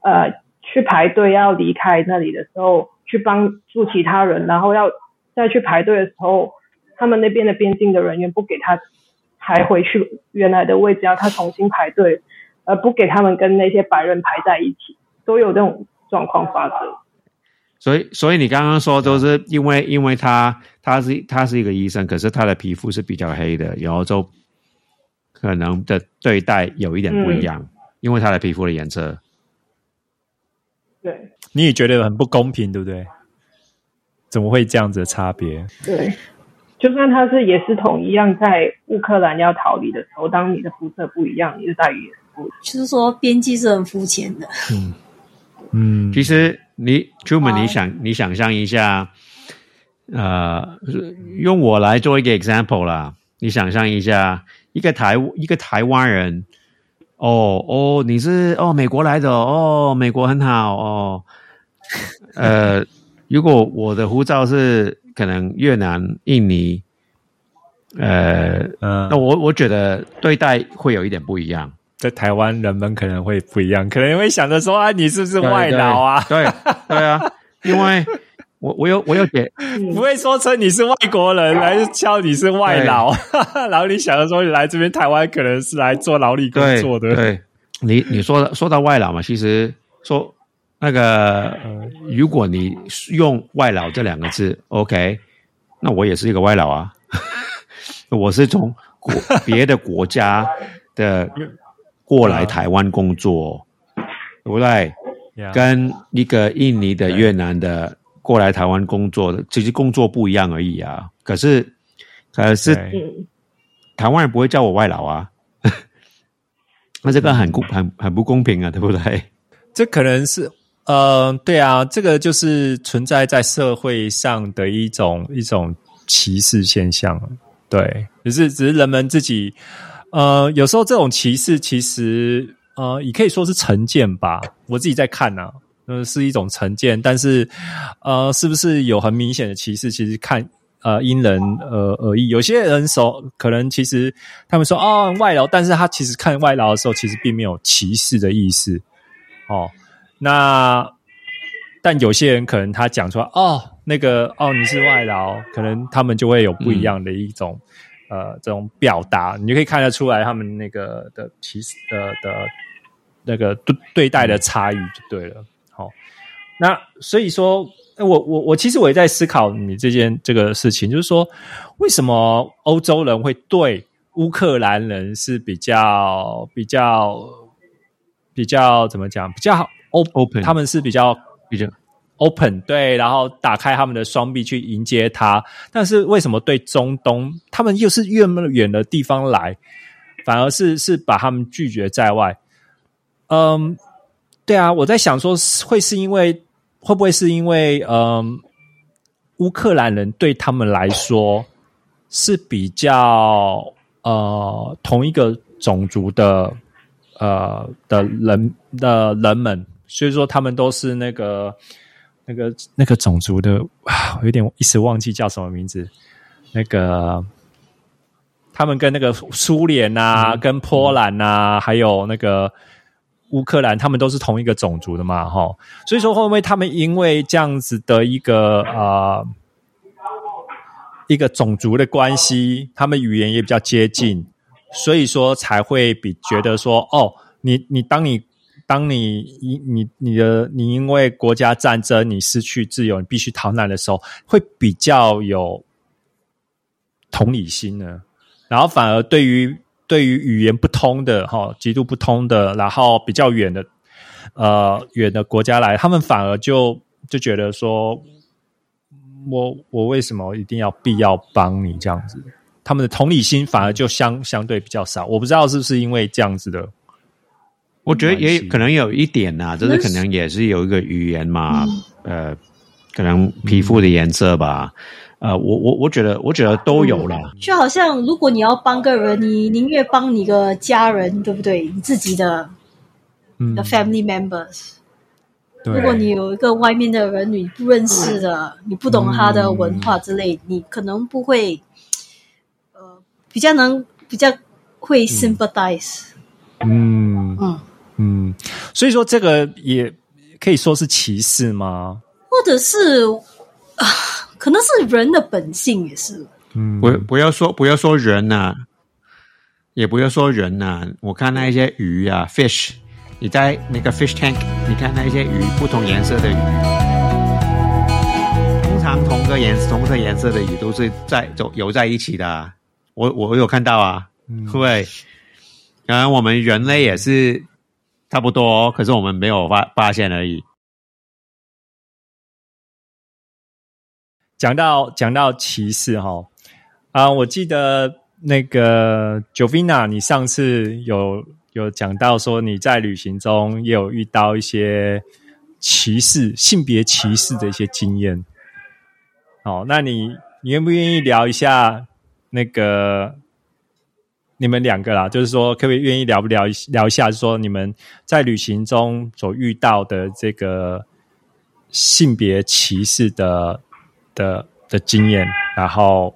S4: 呃去排队要离开那里的时候，去帮助其他人，然后要再去排队的时候，他们那边的边境的人员不给他排回去原来的位置，要他重新排队，而不给他们跟那些白人排在一起，都有这种状况发生。
S1: 所以，所以你刚刚说都是因为，因为他他是他是一个医生，可是他的皮肤是比较黑的，然后就可能的对待有一点不一样，因为他的皮肤的颜色。
S4: 对
S2: 你也觉得很不公平，对不对？怎么会这样子的差别？
S4: 对，就算他是也是同一样，在乌克兰要逃离的时候，当你的肤色不一样，你的待遇也是不一样。
S3: 就是说边际是很肤浅的。
S2: 嗯嗯，
S1: 其实你 Truman，你想你想象一下，呃，用我来做一个 example 啦，你想象一下，一个台一个台湾人，哦哦，你是哦美国来的哦，美国很好哦，呃，如果我的护照是可能越南、印尼，呃，
S2: 嗯。
S1: 那我我觉得对待会有一点不一样。
S2: 在台湾人们可能会不一样，可能会想着说啊，你是不是外劳啊？
S1: 对对对啊，因为我我有我有解，
S2: 不会说成你是外国人来敲你是外劳，然后你想着说你来这边台湾可能是来做劳力工作的，
S1: 对，你你说说到外劳嘛，其实说那个，呃如果你用外劳这两个字，OK，那我也是一个外劳啊，我是从国别的国家的过来台湾工作，对不对？跟一个印尼的、越南的过来台湾工作的，只是工作不一样而已啊。可是，可是台湾人不会叫我外劳啊，那这个很公很很不公平啊，对不对？
S2: 这可能是呃，对啊，这个就是存在在社会上的一种一种歧视现象。对，只是只是人们自己呃，有时候这种歧视其实呃，也可以说是成见吧。我自己在看呢、啊，呃，是一种成见，但是呃，是不是有很明显的歧视？其实看。呃，因人呃而异，有些人手可能其实他们说哦外劳，但是他其实看外劳的时候，其实并没有歧视的意思哦。那但有些人可能他讲出来哦，那个哦你是外劳，可能他们就会有不一样的一种、呃这种表达，你就可以看得出来他们那个的其实的的那个对对待的差异就对了。好、那所以说。我我我其实我也在思考你这件这个事情，就是说，为什么欧洲人会对乌克兰人是比较比较比较怎么讲比较
S1: open，Open
S2: 他们是比较
S1: 比较
S2: open 对，然后打开他们的双臂去迎接他。但是为什么对中东，他们又是越么远的地方来，反而是是把他们拒绝在外？嗯，对啊，我在想说，会是因为会不会是因为嗯，乌克兰人对他们来说是比较呃同一个种族的呃的人的人们，所以说他们都是那个那个那个种族的啊，我有点一时忘记叫什么名字，那个。他们跟那个苏联啊，跟波兰啊，还有那个乌克兰，他们都是同一个种族的嘛，哈。所以说，会不会他们因为这样子的一个呃一个种族的关系，他们语言也比较接近，所以说才会比觉得说，哦，你你当你当你你你你的你因为国家战争你失去自由，你必须逃难的时候，会比较有同理心呢。然后反而对于对于语言不通的哈，极度不通的，然后比较远的呃远的国家来，他们反而就就觉得说，我我为什么一定要必要帮你这样子？他们的同理心反而就相相对比较少。我不知道是不是因为这样子的
S1: 我觉得也可能有一点呐、就是可能也是有一个语言嘛，呃，可能皮肤的颜色吧。呃，我我我觉得我觉得都有了。
S3: 就好像如果你要帮个人，你宁愿帮你个家人，对不对？你自己的
S2: 嗯
S3: 的 family members。如果你有一个外面的人你不认识的，你不懂他的文化之类，你可能不会，呃，比较能比较会 sympathize。
S2: 嗯
S3: 嗯，
S2: 嗯，所以说这个也可以说是歧视吗？
S3: 或者是啊，可能是人的本性也是。
S2: 嗯，
S1: 不不要说不要说人呐、也不要说人呐、我看那一些鱼啊，fish，你在那个 fish tank，你看那一些鱼，不同颜色的鱼，通常同个颜同个颜色的鱼都是在走游在一起的啊。我我有看到啊，对。然后我们人类也是差不多，可是我们没有发发现而已。
S2: 讲到讲到歧视哈啊，我记得那个 Jovina，你上次有有讲到说你在旅行中也有遇到一些歧视、性别歧视的一些经验。好，那你你愿不愿意聊一下那个你们两个啦？就是说，可不可以愿意聊不聊一聊一下，就说你们在旅行中所遇到的这个性别歧视的的的经验，然后，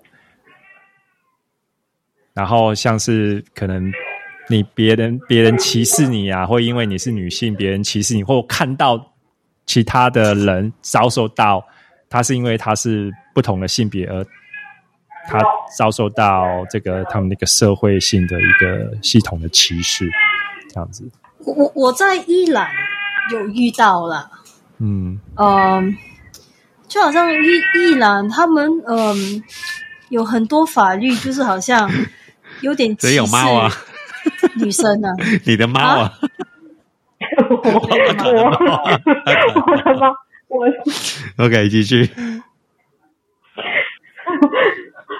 S2: 然后像是可能你别人别人歧视你啊，或因为你是女性，别人歧视你，或看到其他的人遭受到，他是因为他是不同的性别而他遭受到这个他们那个社会性的一个系统的歧视，这样子，
S3: 我我我在伊朗有遇到了，
S2: 嗯。
S3: 嗯，就好像伊伊朗他们嗯有很多法律，就是好像有点歧
S1: 谁有猫啊？
S3: 视 女生啊。
S1: 你的猫啊，
S4: 我我我的妈，我
S1: OK，继续。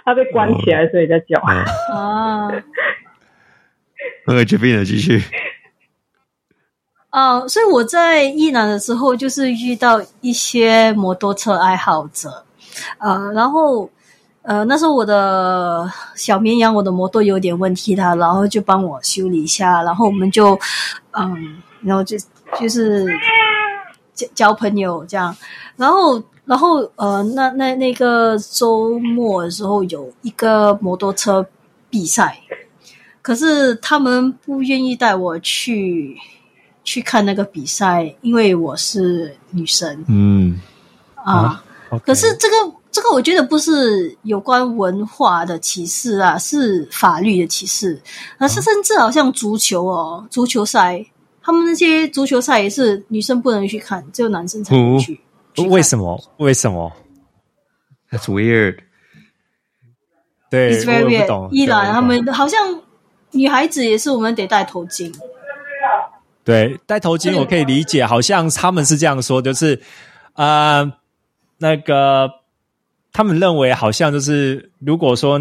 S4: 他被关起来，所以在叫。
S1: 嗯。
S3: 啊
S1: ，OK，这边的继续。
S3: 啊，所以我在伊朗的时候，就是遇到一些摩托车爱好者，呃，然后呃那时候我的小绵羊，我的摩托有点问题了，然后就帮我修理一下，然后我们就嗯，然后就就是交交朋友这样，然后然后呃那那那个周末的时候有一个摩托车比赛，可是他们不愿意带我去去看那个比赛，因为我是女生
S1: 嗯
S3: 啊。可是这个这个，我觉得不是有关文化的歧视啊，是法律的歧视。而是甚至好像足球哦，足球赛，他们那些足球赛也是女生不能去看，只有男生才能去。
S2: 为什么？为什么
S1: ？，That's weird。
S2: 对
S3: ，？It's
S2: 我不
S3: weird
S2: 懂。
S3: 伊朗他们好像女孩子也是，我们得戴头巾。
S2: 对戴头巾我可以理解，好像他们是这样说，就是呃，那个他们认为好像就是如果说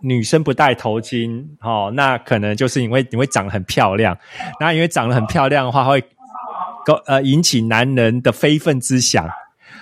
S2: 女生不戴头巾，哦，那可能就是因为你会长得很漂亮，那因为长得很漂亮的话，会勾呃引起男人的非分之想。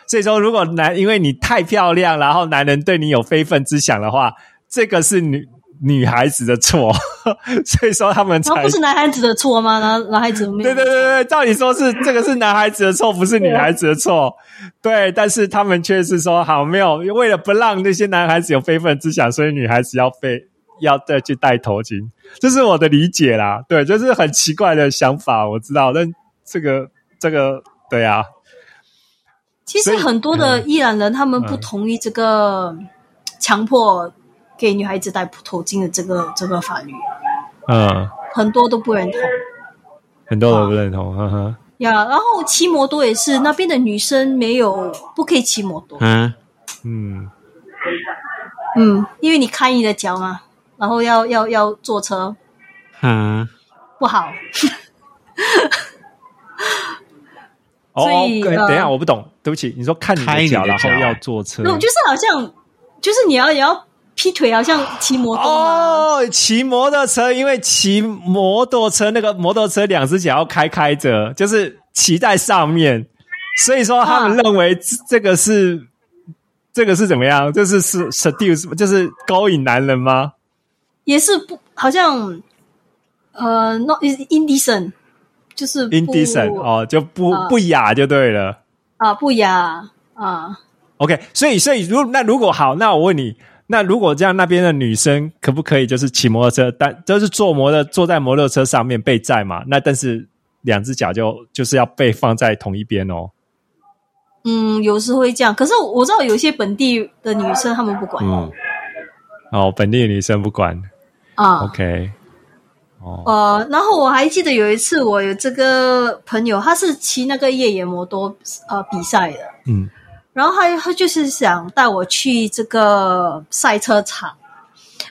S2: 所以说，如果男因为你太漂亮，然后男人对你有非分之想的话，这个是女女孩子的错。所以说他们才
S3: 不是男孩子的错吗？男男孩子没有
S2: 对对对对，照理说是这个是男孩子的错，不是女孩子的错。对，但是他们却是说好没有，为了不让那些男孩子有非分之想，所以女孩子要被要再去戴头巾，这是我的理解啦。对，就是很奇怪的想法，我知道，但这个这个对啊，
S3: 其实很多的伊朗人他们不同意这个强迫给女孩子戴头巾的这个这个法律，
S2: 嗯，
S3: 很多都不认同。
S2: 很多都不认同，呵呵。
S3: 呀。然后骑摩托也是，那边的女生没有不可以骑摩托，
S1: 嗯，
S2: 嗯，
S3: 嗯，因为你开你的脚嘛，然后要要要坐车。
S1: 嗯，
S3: 不好。
S2: 哦，等一下，我不懂，对不起，你说看你的脚，然后要坐车，
S3: 那我就是好像就是你要也要劈腿好像骑摩托嘛，
S2: 哦，骑摩托车，因为骑摩托车那个摩托车两只脚要开开着，就是骑在上面，所以说他们
S3: 啊
S2: 认为这这个是、这个是怎么样？这是是 seduce，就是勾引男人吗？
S3: 也是不好像呃，not indecent，就是不
S2: indecent 哦，就不、
S3: 啊
S2: 不雅就对了。
S3: 啊不雅啊
S2: ，OK，所以所以如那如果好，那我问你，那如果这样，那边的女生可不可以就是骑摩托车，但就是坐摩托坐在摩托车上面被载嘛？那但是两只脚就就是要被放在同一边哦。
S3: 嗯，有时会这样。可是我知道有些本地的女生她们不管、
S2: 嗯，哦，本地的女生不管
S3: 啊。
S2: ，OK，哦，
S3: 呃，然后我还记得有一次，我有这个朋友，他是骑那个越野摩托呃比赛的，
S2: 嗯。
S3: 然后他他就是想带我去这个赛车场，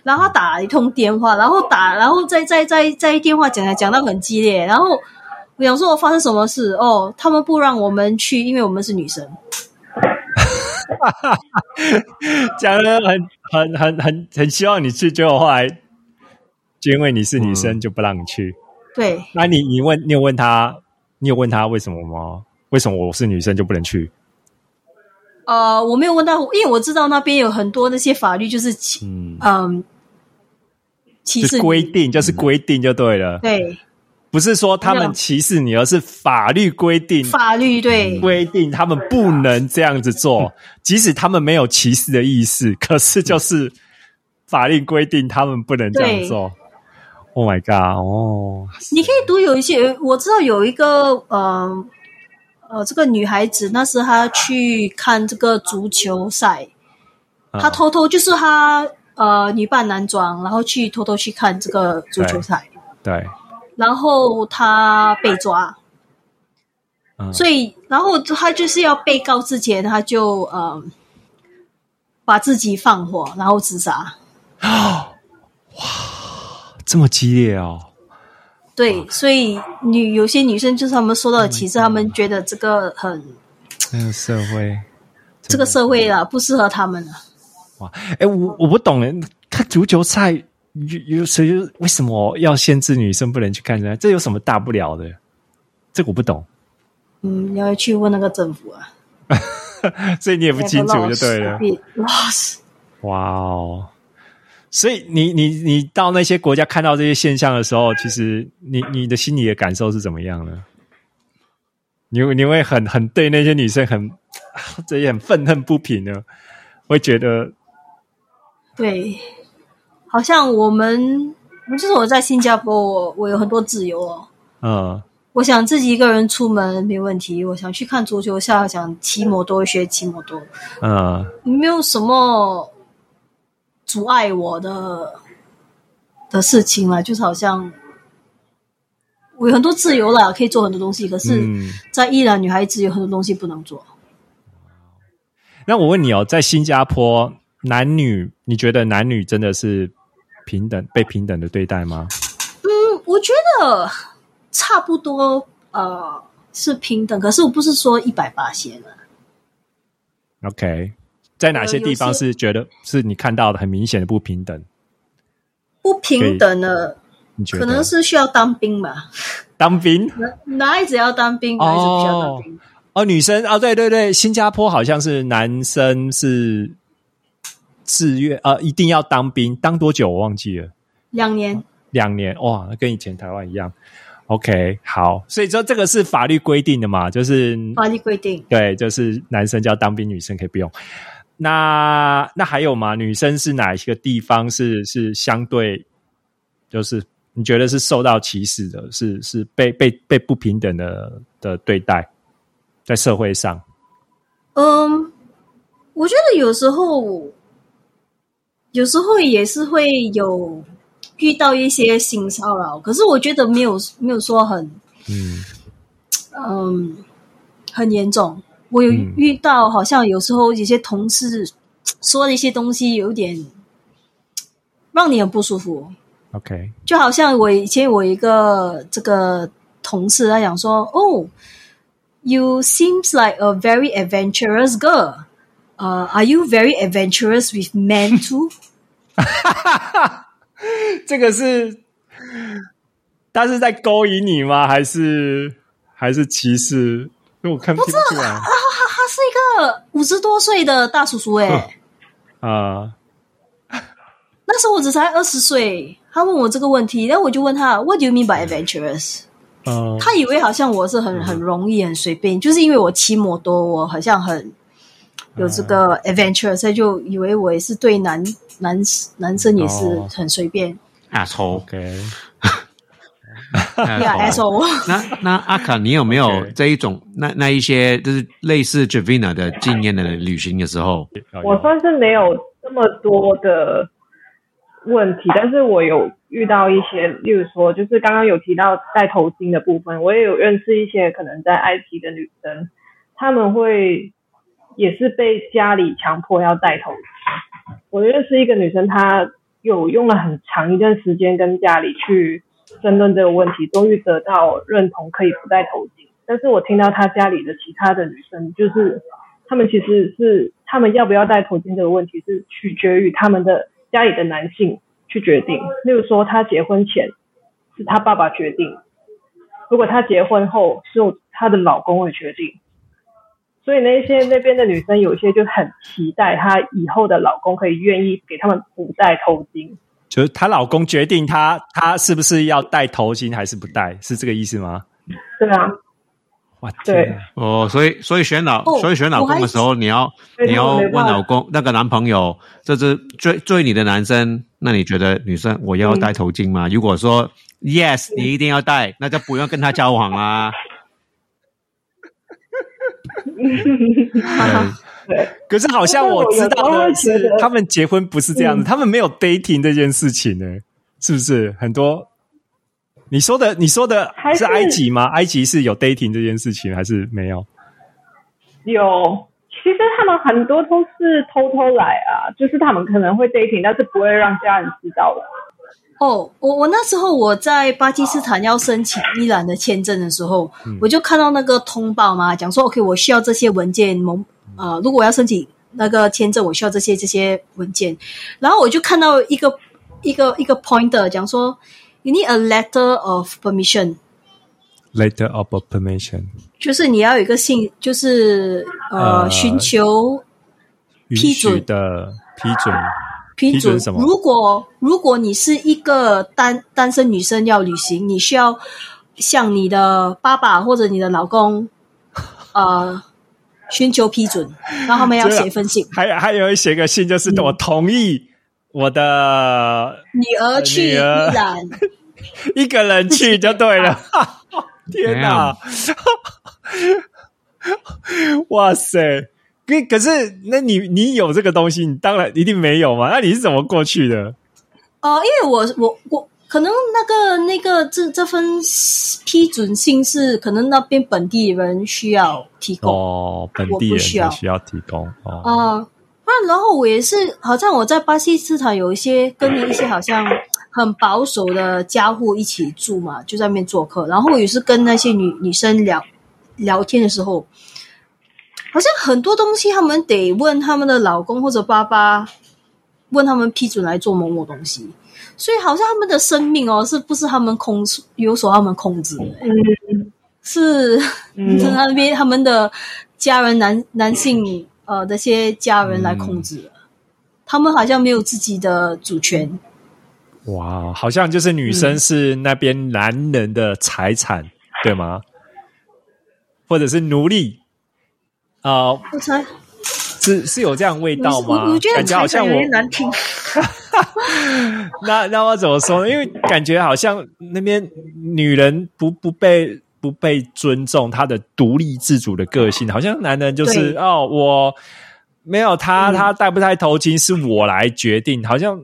S3: 然后他打了一通电话，然后打，然后再再再再电话讲讲到很激烈，然后我想说我发生什么事？哦，他们不让我们去，因为我们是女生。
S2: 讲的很很很很很希望你去，结果后来就因为你是女生就不让你去。
S3: 对，
S2: 那你你问你有问他，你有问他为什么吗？为什么我是女生就不能去？
S3: 呃，我没有问到，因为我知道那边有很多那些法律就是歧
S2: 嗯，
S3: 嗯歧视
S2: 规定，就是规定就对了，
S3: 对。
S2: 不是说他们歧视你，而是法律规定。
S3: 法律对。
S2: 规定他们不能这样子做，即使他们没有歧视的意思，可是就是法律规定他们不能这样做。Oh my god！哦，
S3: 你可以读有一些，我知道有一个呃呃，这个女孩子那时她去看这个足球赛，
S2: 啊
S3: 她偷偷就是她呃女扮男装，然后去偷偷去看这个足球赛，
S2: 对，
S3: 然后她被抓，
S2: 嗯。
S3: 所以然后她就是要被告之前，她就呃把自己放火，然后自杀。
S2: 这么激烈哦。
S3: 对，所以女有些女生就是她们受到的歧视，她们觉得这个很
S2: 这个社会，
S3: 这个社会啊不适合她们了。
S2: 哇，哎，我我不懂哎，看足球赛有有谁为什么要限制女生不能去看呢？这有什么大不了的？这个我不懂，
S3: 嗯，你要去问那个政府啊，
S2: 所以你也不清楚就对了。哇哦！所以你你你到那些国家看到这些现象的时候，其实你你的心里的感受是怎么样呢？你你会很很对那些女生很这也很愤恨不平呢？会觉得
S3: 对，好像我们就是我在新加坡，我我有很多自由哦。
S2: 嗯
S3: 我想自己一个人出门没问题，我想去看足球赛，想骑摩托学骑摩托，
S2: 嗯
S3: 没有什么阻碍我的的事情了，就是好像我有很多自由了，可以做很多东西，可是，
S2: 嗯。
S3: 在伊朗，女孩子有很多东西不能做。
S2: 那我问你哦，在新加坡，男女你觉得男女真的是平等被平等的对待吗？
S3: 嗯，我觉得差不多，呃，是平等，可是我不是说一百八千啊。
S2: OK，在哪些地方是觉得是你看到的很明显的不平等？
S3: 不平等的，
S2: 你觉得
S3: 可能是需要当兵吧？
S2: 当兵
S3: 男男孩子要当兵，女孩子不需要当兵。
S2: 哦，女生哦，对对对，新加坡好像是男生是自愿呃一定要当兵，当多久我忘记了，
S3: 两年，
S2: 两年哇，那跟以前台湾一样。OK，好，所以说这个是法律规定的嘛，就是
S3: 法律规定。
S2: 对，就是男生就要当兵，女生可以不用。那那还有吗？女生是哪一个地方是是相对，就是你觉得是受到歧视的，是是被被被不平等的的对待，在社会上？
S3: 嗯，我觉得有时候，有时候也是会有遇到一些性骚扰，可是我觉得没有没有说很
S2: 嗯
S3: 嗯很严重。我有
S2: 嗯
S3: 遇到，好像有时候有些同事说的一些东西，有点让你很不舒服。
S2: ，OK，
S3: 就好像我以前我一个这个同事，他讲说：“哦，You seems like a very adventurous girl. 呃、a r e you very adventurous with men too？”
S2: 这个是他是在勾引你吗？还是还是歧视？因为我看不出来
S3: 他他是一个五十多岁的大叔叔哎、
S2: 啊。
S3: 那时候我只才二十岁，他问我这个问题，然后我就问他 What do you mean by adventurous？
S2: 嗯，
S3: 他以为好像我是很很容易、很随便，就是因为我骑摩托，我好像很有这个 adventure，所以就以为我也是对男男男生也是
S2: 哦。
S3: 很随便。asshole，OK，
S1: 那那阿卡，你有没有 这一种那那一些就是类似 Javina 的经验的旅行的时候？
S4: 我算是没有这么多的问题，但是我有遇到一些，例如说，就是刚刚有提到戴头巾的部分，我也有认识一些可能在埃及的女生，她们会也是被家里强迫要戴头巾。我认识一个女生，她有用了很长一段时间跟家里去争论这个问题，终于得到认同可以不戴头巾。但是我听到他家里的其他的女生，就是她们其实是她们要不要戴头巾这个问题是取决于他们的家里的男性去决定。例如说，她结婚前是她爸爸决定，如果她结婚后是由她的老公会决定。所以那些那边的女生有些就很期待她以后的老公可以愿意给他们不戴头巾。
S2: 就是她老公决定她她是不是要戴头巾还是不戴，是这个意思吗？
S4: 对啊，
S2: 哇，
S4: 对。
S1: 哦，所以所以选老、
S3: 哦
S1: 所以选老公的时候，你要你要问老公那个男朋友，这是追追你的男生，那你觉得女生我要戴头巾吗？如果说 yes，你一定要戴，那就不用跟他交往啦。
S4: 对，
S2: 可是好像我知道的
S4: 是
S2: 他们结婚不是这样子，
S4: 嗯
S2: 他们没有 dating 这件事情呢，是不是？很多你说的，你说的
S4: 是
S2: 是埃及吗？埃及是有 dating 这件事情，还是没有？
S4: 有，其实他们很多都是偷偷来啊，就是他们可能会 dating，但是不会让家人知道的。
S3: 哦，我我那时候我在巴基斯坦要申请伊朗的签证的时候，我就看到那个通报嘛，讲说 OK，我需要这些文件，某呃，如果我要申请那个签证，我需要这些这些文件，然后我就看到一个一个一个 pointer 讲说，you need a letter of
S2: permission，Letter of permission，
S3: 就是你要有一个信，就是呃
S2: 呃
S3: 寻求
S2: 允
S3: 批准。
S2: 许的批准。
S3: 批准。
S2: 批准什么？
S3: 如果如果你是一个单单身女生要旅行，你需要向你的爸爸或者你的老公呃寻求批准，然后他们要写一封信，
S2: 还还有写个信，就是我同意我的
S3: 女儿去伊朗，
S2: 一个人去就对了。天哪！哇塞！可可是，那你你有这个东西，你当然一定没有嘛？那你是怎么过去的？
S3: 呃，因为我我我可能那个那个这这份批准信是可能那边本地人需要提供。
S2: 哦，本地人
S3: 需要
S2: 提供哦。
S3: 啊，那然后我也是，好像我在巴基斯坦有一些跟一些好像很保守的家伙一起住嘛，就在那边做客，然后也是跟那些女女生聊聊天的时候，好像很多东西他们得问他们的老公或者爸爸，问他们批准来做某某东西，所以好像他们的生命哦，是不是他们控制有所他们控制的？
S4: 嗯
S3: 是
S4: 嗯
S3: 是那边他们的家人男男性呃那些家人来控制的，他们好像没有自己的主权。
S2: 哇，好像就是女生是那边男人的财产，对吗？或者是奴隶？啊、是是有这样味道吗？
S3: 我我觉得
S2: 感觉好像我
S3: 难听。
S2: 那那我怎么说呢？因为感觉好像那边女人不不被不被尊重，她的独立自主的个性，好像男人就是哦，我没有他，
S3: 嗯
S2: 他戴不戴头巾是我来决定，好像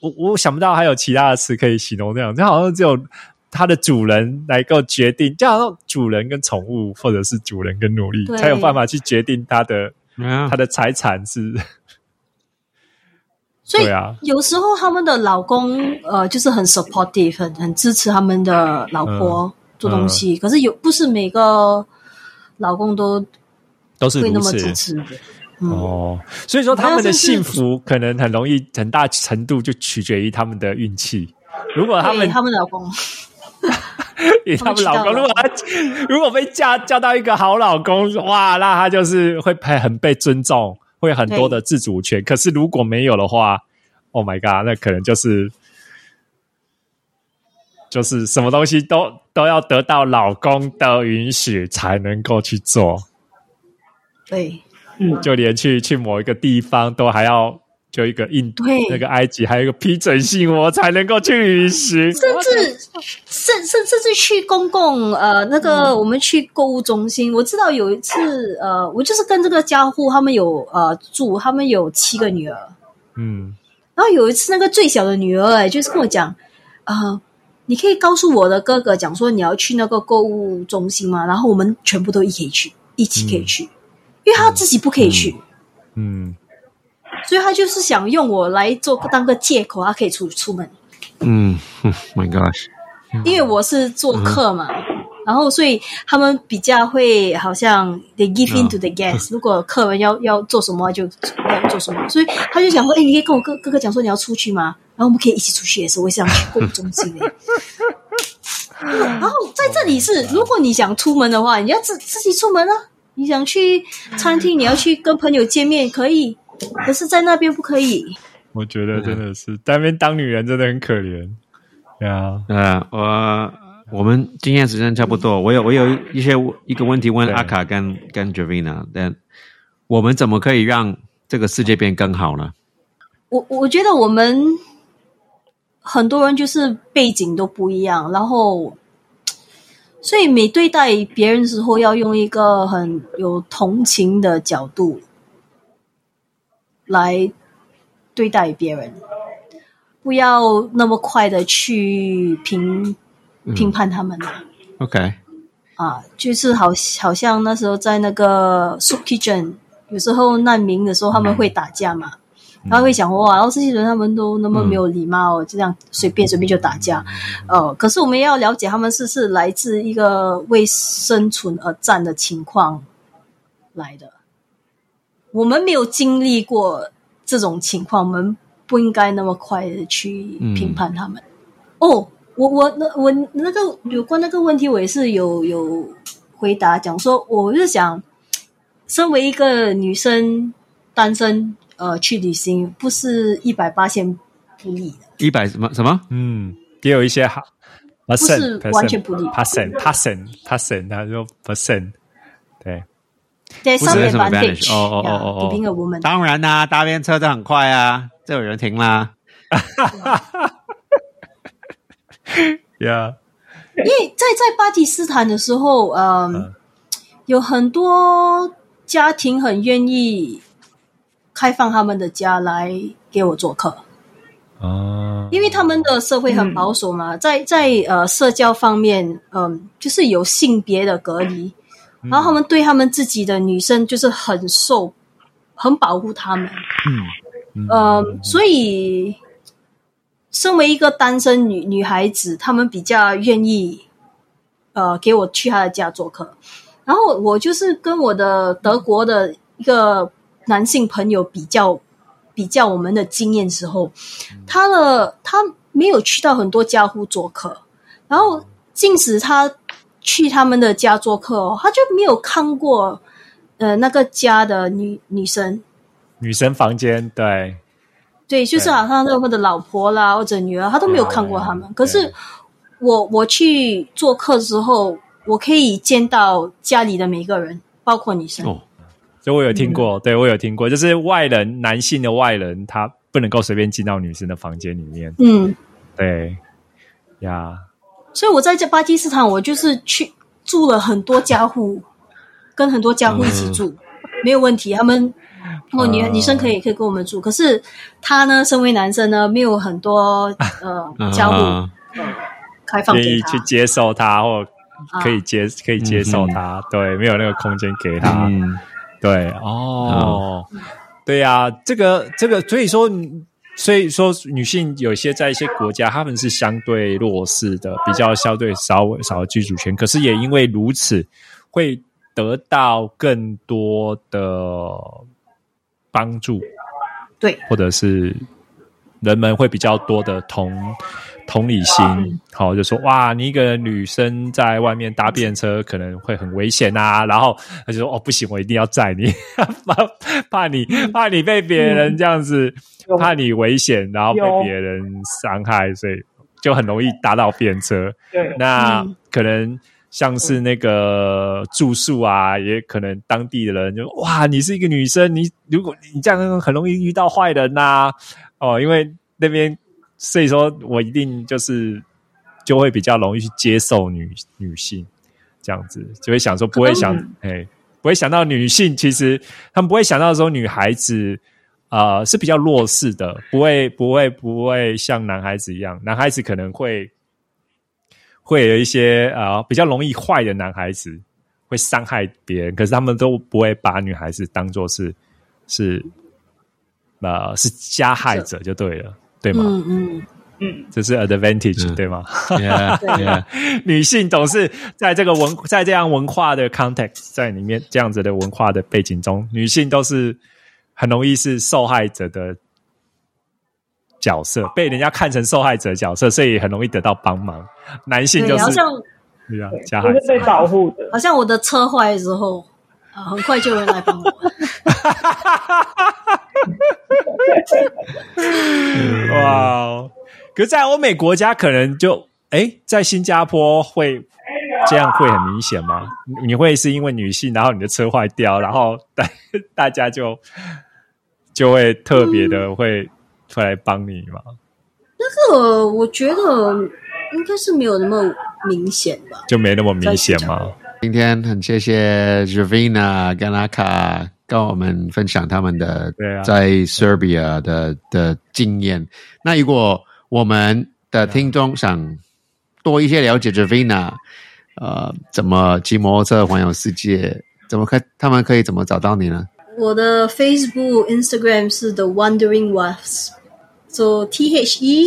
S2: 我我想不到还有其他的词可以形容这样，就好像只有它的主人来够决定，就好像主人跟宠物，或者是主人跟奴隶才有办法去决定他的
S1: 嗯
S2: 他的财产是。
S3: 所以
S2: 啊。
S3: 有时候他们的老公呃就是很 supportive，很很支持他们的老婆做东西，可是有不是每个老公都
S2: 都是
S3: 会那么，支持的。
S2: 哦，所以说他们的幸福可能很容易很大程度就取决于他们的运气。如果他们
S3: 对他们老公，
S2: 以他们老公，如果他如果被嫁嫁到一个好老公，哇，那他就是会被很被尊重，会很多的自主权。可是如果没有的话，Oh my god，那可能就是就是什么东西都都要得到老公的允许才能够去做，
S3: 对
S4: 嗯，
S2: 就连去去某一个地方都还要。就一个印度那个埃及，还有一个批准信，我才能够去旅行。
S3: 甚至甚甚甚至去公共呃那个、我们去购物中心，我知道有一次呃，我就是跟这个家户他们有呃住，他们有七个女儿，
S2: 嗯，
S3: 然后有一次那个最小的女儿哎，就是跟我讲，呃，你可以告诉我的哥哥讲说你要去那个购物中心吗？然后我们全部都一起去，一起可以去，因为他自己不可以去。
S2: 嗯，
S3: 所以他就是想用我来做当个借口，他可以出出门。
S1: 嗯，My gosh，
S3: 因为我是做客嘛，然后所以他们比较会好像 they give in to the guest，、如果客人要要做什么就要做什么，所以他就想说，哎，你可以跟我哥哥哥讲说你要出去吗？然后我们可以一起出去也是，我也想去购物中心的。然后在这里是，如果你想出门的话，你要自自己出门啊。你想去餐厅，你要去跟朋友见面可以，可是在那边不可以。
S2: 我觉得真的是在那边当女人真的很可怜。对啊，
S1: 呃，我我们今天时间差不多，我有我有一些一个问题问阿卡跟跟 Javina，但我们怎么可以让这个世界变更好呢？
S3: 我我觉得我们很多人就是背景都不一样，然后所以每对待别人的时候要用一个很有同情的角度来对待别人，不要那么快的去评评判他们啊。
S1: OK，
S3: 啊，就是好好像那时候在那个 soup kitchen，有时候难民的时候他们会打架嘛，他会想哇，然后这些人他们都那么没有礼貌，这样随便随便就打架，呃，可是我们要了解他们是是来自一个为生存而战的情况来的，我们没有经历过这种情况，我们不应该那么快的去评判他们。哦，我我那我那个有关那个问题，我也是有有回答讲说，我是想，身为一个女生单身，呃，去旅行不是一百八千不利的，
S1: 一百什么什么？
S2: 嗯，也有一些好，不
S3: 是完全不利
S2: percent percent percent，他说 percent，对，
S1: 不是什么 advantage，advantage，哦哦哦
S3: yeah,
S1: 哦哦
S3: to being a woman。
S1: 当然啦、搭便车都很快啊，就有人停啦。
S2: 呀，
S3: 因为在在巴基斯坦的时候，嗯，
S2: 嗯
S3: 有很多家庭很愿意开放他们的家来给我做客。
S2: 哦，
S3: 因为他们的社会很保守嘛，在在呃社交方面，嗯、就是有性别的隔离，然后他们对他们自己的女生就是很受、很保护他们，
S2: 嗯。
S3: 呃，所以身为一个单身女女孩子，他们比较愿意呃给我去他的家做客，然后我就是跟我的德国的一个男性朋友比较比较我们的经验时候，他的他没有去到很多家户做客，然后即使他去他们的家做客哦，他就没有看过呃那个家的女女生。
S2: 女生房间对，
S3: 对，就是好像他们的老婆啦或者女儿，他都没有看过他们。可是我我去做客之后，我可以见到家里的每一个人，包括女生。
S1: 哦，
S2: 所以我有听过，对我有听过，就是外人男性的外人，他不能够随便进到女生的房间里面，
S3: 嗯，
S2: 对。呀，
S3: 所以我在这巴基斯坦，我就是去住了很多家户，跟很多家户一起住，没有问题。他们哦，女女生可以可以跟我们住，可是他呢，身为男生呢，没有很多呃 家户
S1: 啊。
S3: 开放给他。
S2: 去。接受他，或
S3: 啊
S2: 可以接可以接受他，对，没有那个空间给他，
S1: 嗯，
S2: 对，哦，对呀、这个这个，所以说，所以说，女性有些在一些国家，他们是相对弱势的，比较相对少少的居主权，可是也因为如此，会得到更多的帮助，
S3: 对，
S2: 或者是人们会比较多的同同理心，好，就说哇，你一个女生在外面搭便车可能会很危险啊，然后他就说哦，不行，我一定要载你，怕怕你怕你被别人这样子，
S4: 有。
S2: 怕你危险，然后被别人伤害，所以就很容易搭到便车。
S4: 对，
S2: 那
S3: 嗯。
S2: 可能像是那个住宿啊，也可能当地的人就哇，你是一个女生，你如果你这样很容易遇到坏人呐、哦，因为那边所以说我一定就是就会比较容易去接受女女性这样子，就会想说不会想哎、不会想到女性其实他们不会想到说女孩子。呃，是比较弱势的，不会不会不会像男孩子一样，男孩子可能会会有一些呃比较容易坏的男孩子会伤害别人，可是他们都不会把女孩子当做是是呃是加害者就对了，对吗？
S3: 嗯嗯，
S4: 嗯，
S2: 这是 advantage、
S1: 嗯
S2: 对吗
S1: ？Yeah,
S3: 对
S1: yeah.
S2: 女性总是在这个文在这样文化的 context 在里面这样子的文化的背景中，女性都是很容易是受害者的角色，被人家看成受害者的角色，所以很容易得到帮忙。男性就
S3: 对，
S2: 是
S3: 好像
S2: 对啊
S4: 对，
S2: 加害者。
S4: 被保护的。
S3: 好像我的车坏的时候，啊，很快就有人来帮我。
S2: 哇哦！可是，在欧美国家，可能就哎，在新加坡会这样会很明显吗？你你会是因为女性，然后你的车坏掉，然后大 大家就就会特别的会出来帮你吗？
S3: 那个我觉得应该是没有那么明显吧。
S2: 就没那么明显吗？
S1: 今天很谢谢 Javina 跟阿卡跟我们分享他们的在 Serbia 的的经验。那如果我们的听众想多一些了解 Javina，呃，怎么骑摩托车环游世界，怎么可他们可以怎么找到你呢？
S3: 我的 Facebook、Instagram 是 The Wandering Wasp，so T H E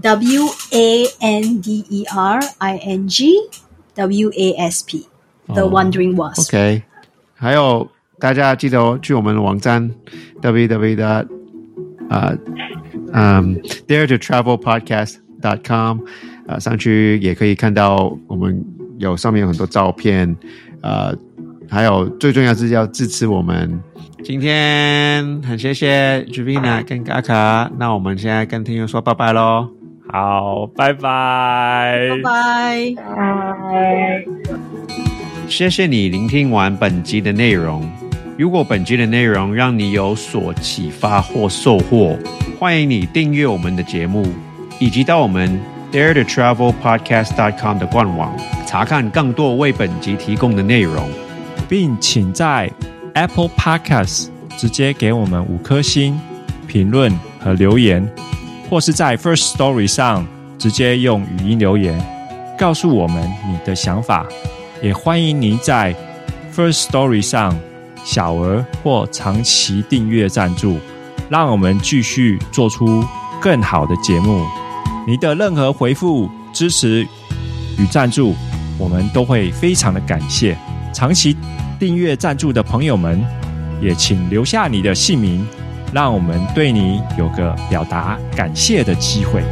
S3: W A N D E R I N G W A S P，The
S1: 哦
S3: Wandering Wasp。
S1: OK，还有大家记得哦去我们的网站 www 啊嗯 dare to travel podcast dot com 啊、上去也可以看到我们有上面有很多照片，呃，还有最重要是要支持我们。今天很谢谢 Juvina 跟阿卡，那我们现在跟听众说拜拜喽。
S2: 好，拜拜，
S3: 拜拜。
S4: 拜。
S1: 谢谢你聆听完本集的内容。如果本集的内容让你有所启发或收获，欢迎你订阅我们的节目，以及到我们 Dare to Travel Podcast com 的官网查看更多为本集提供的内容。
S2: 并请在 Apple Podcast 直接给我们五颗星评论和留言，或是在 First Story 上直接用语音留言告诉我们你的想法。也欢迎您在 First Story 上小额或长期订阅赞助，让我们继续做出更好的节目。你的任何回复、支持与赞助，我们都会非常的感谢。长期订阅赞助的朋友们，也请留下你的姓名，让我们对你有个表达感谢的机会。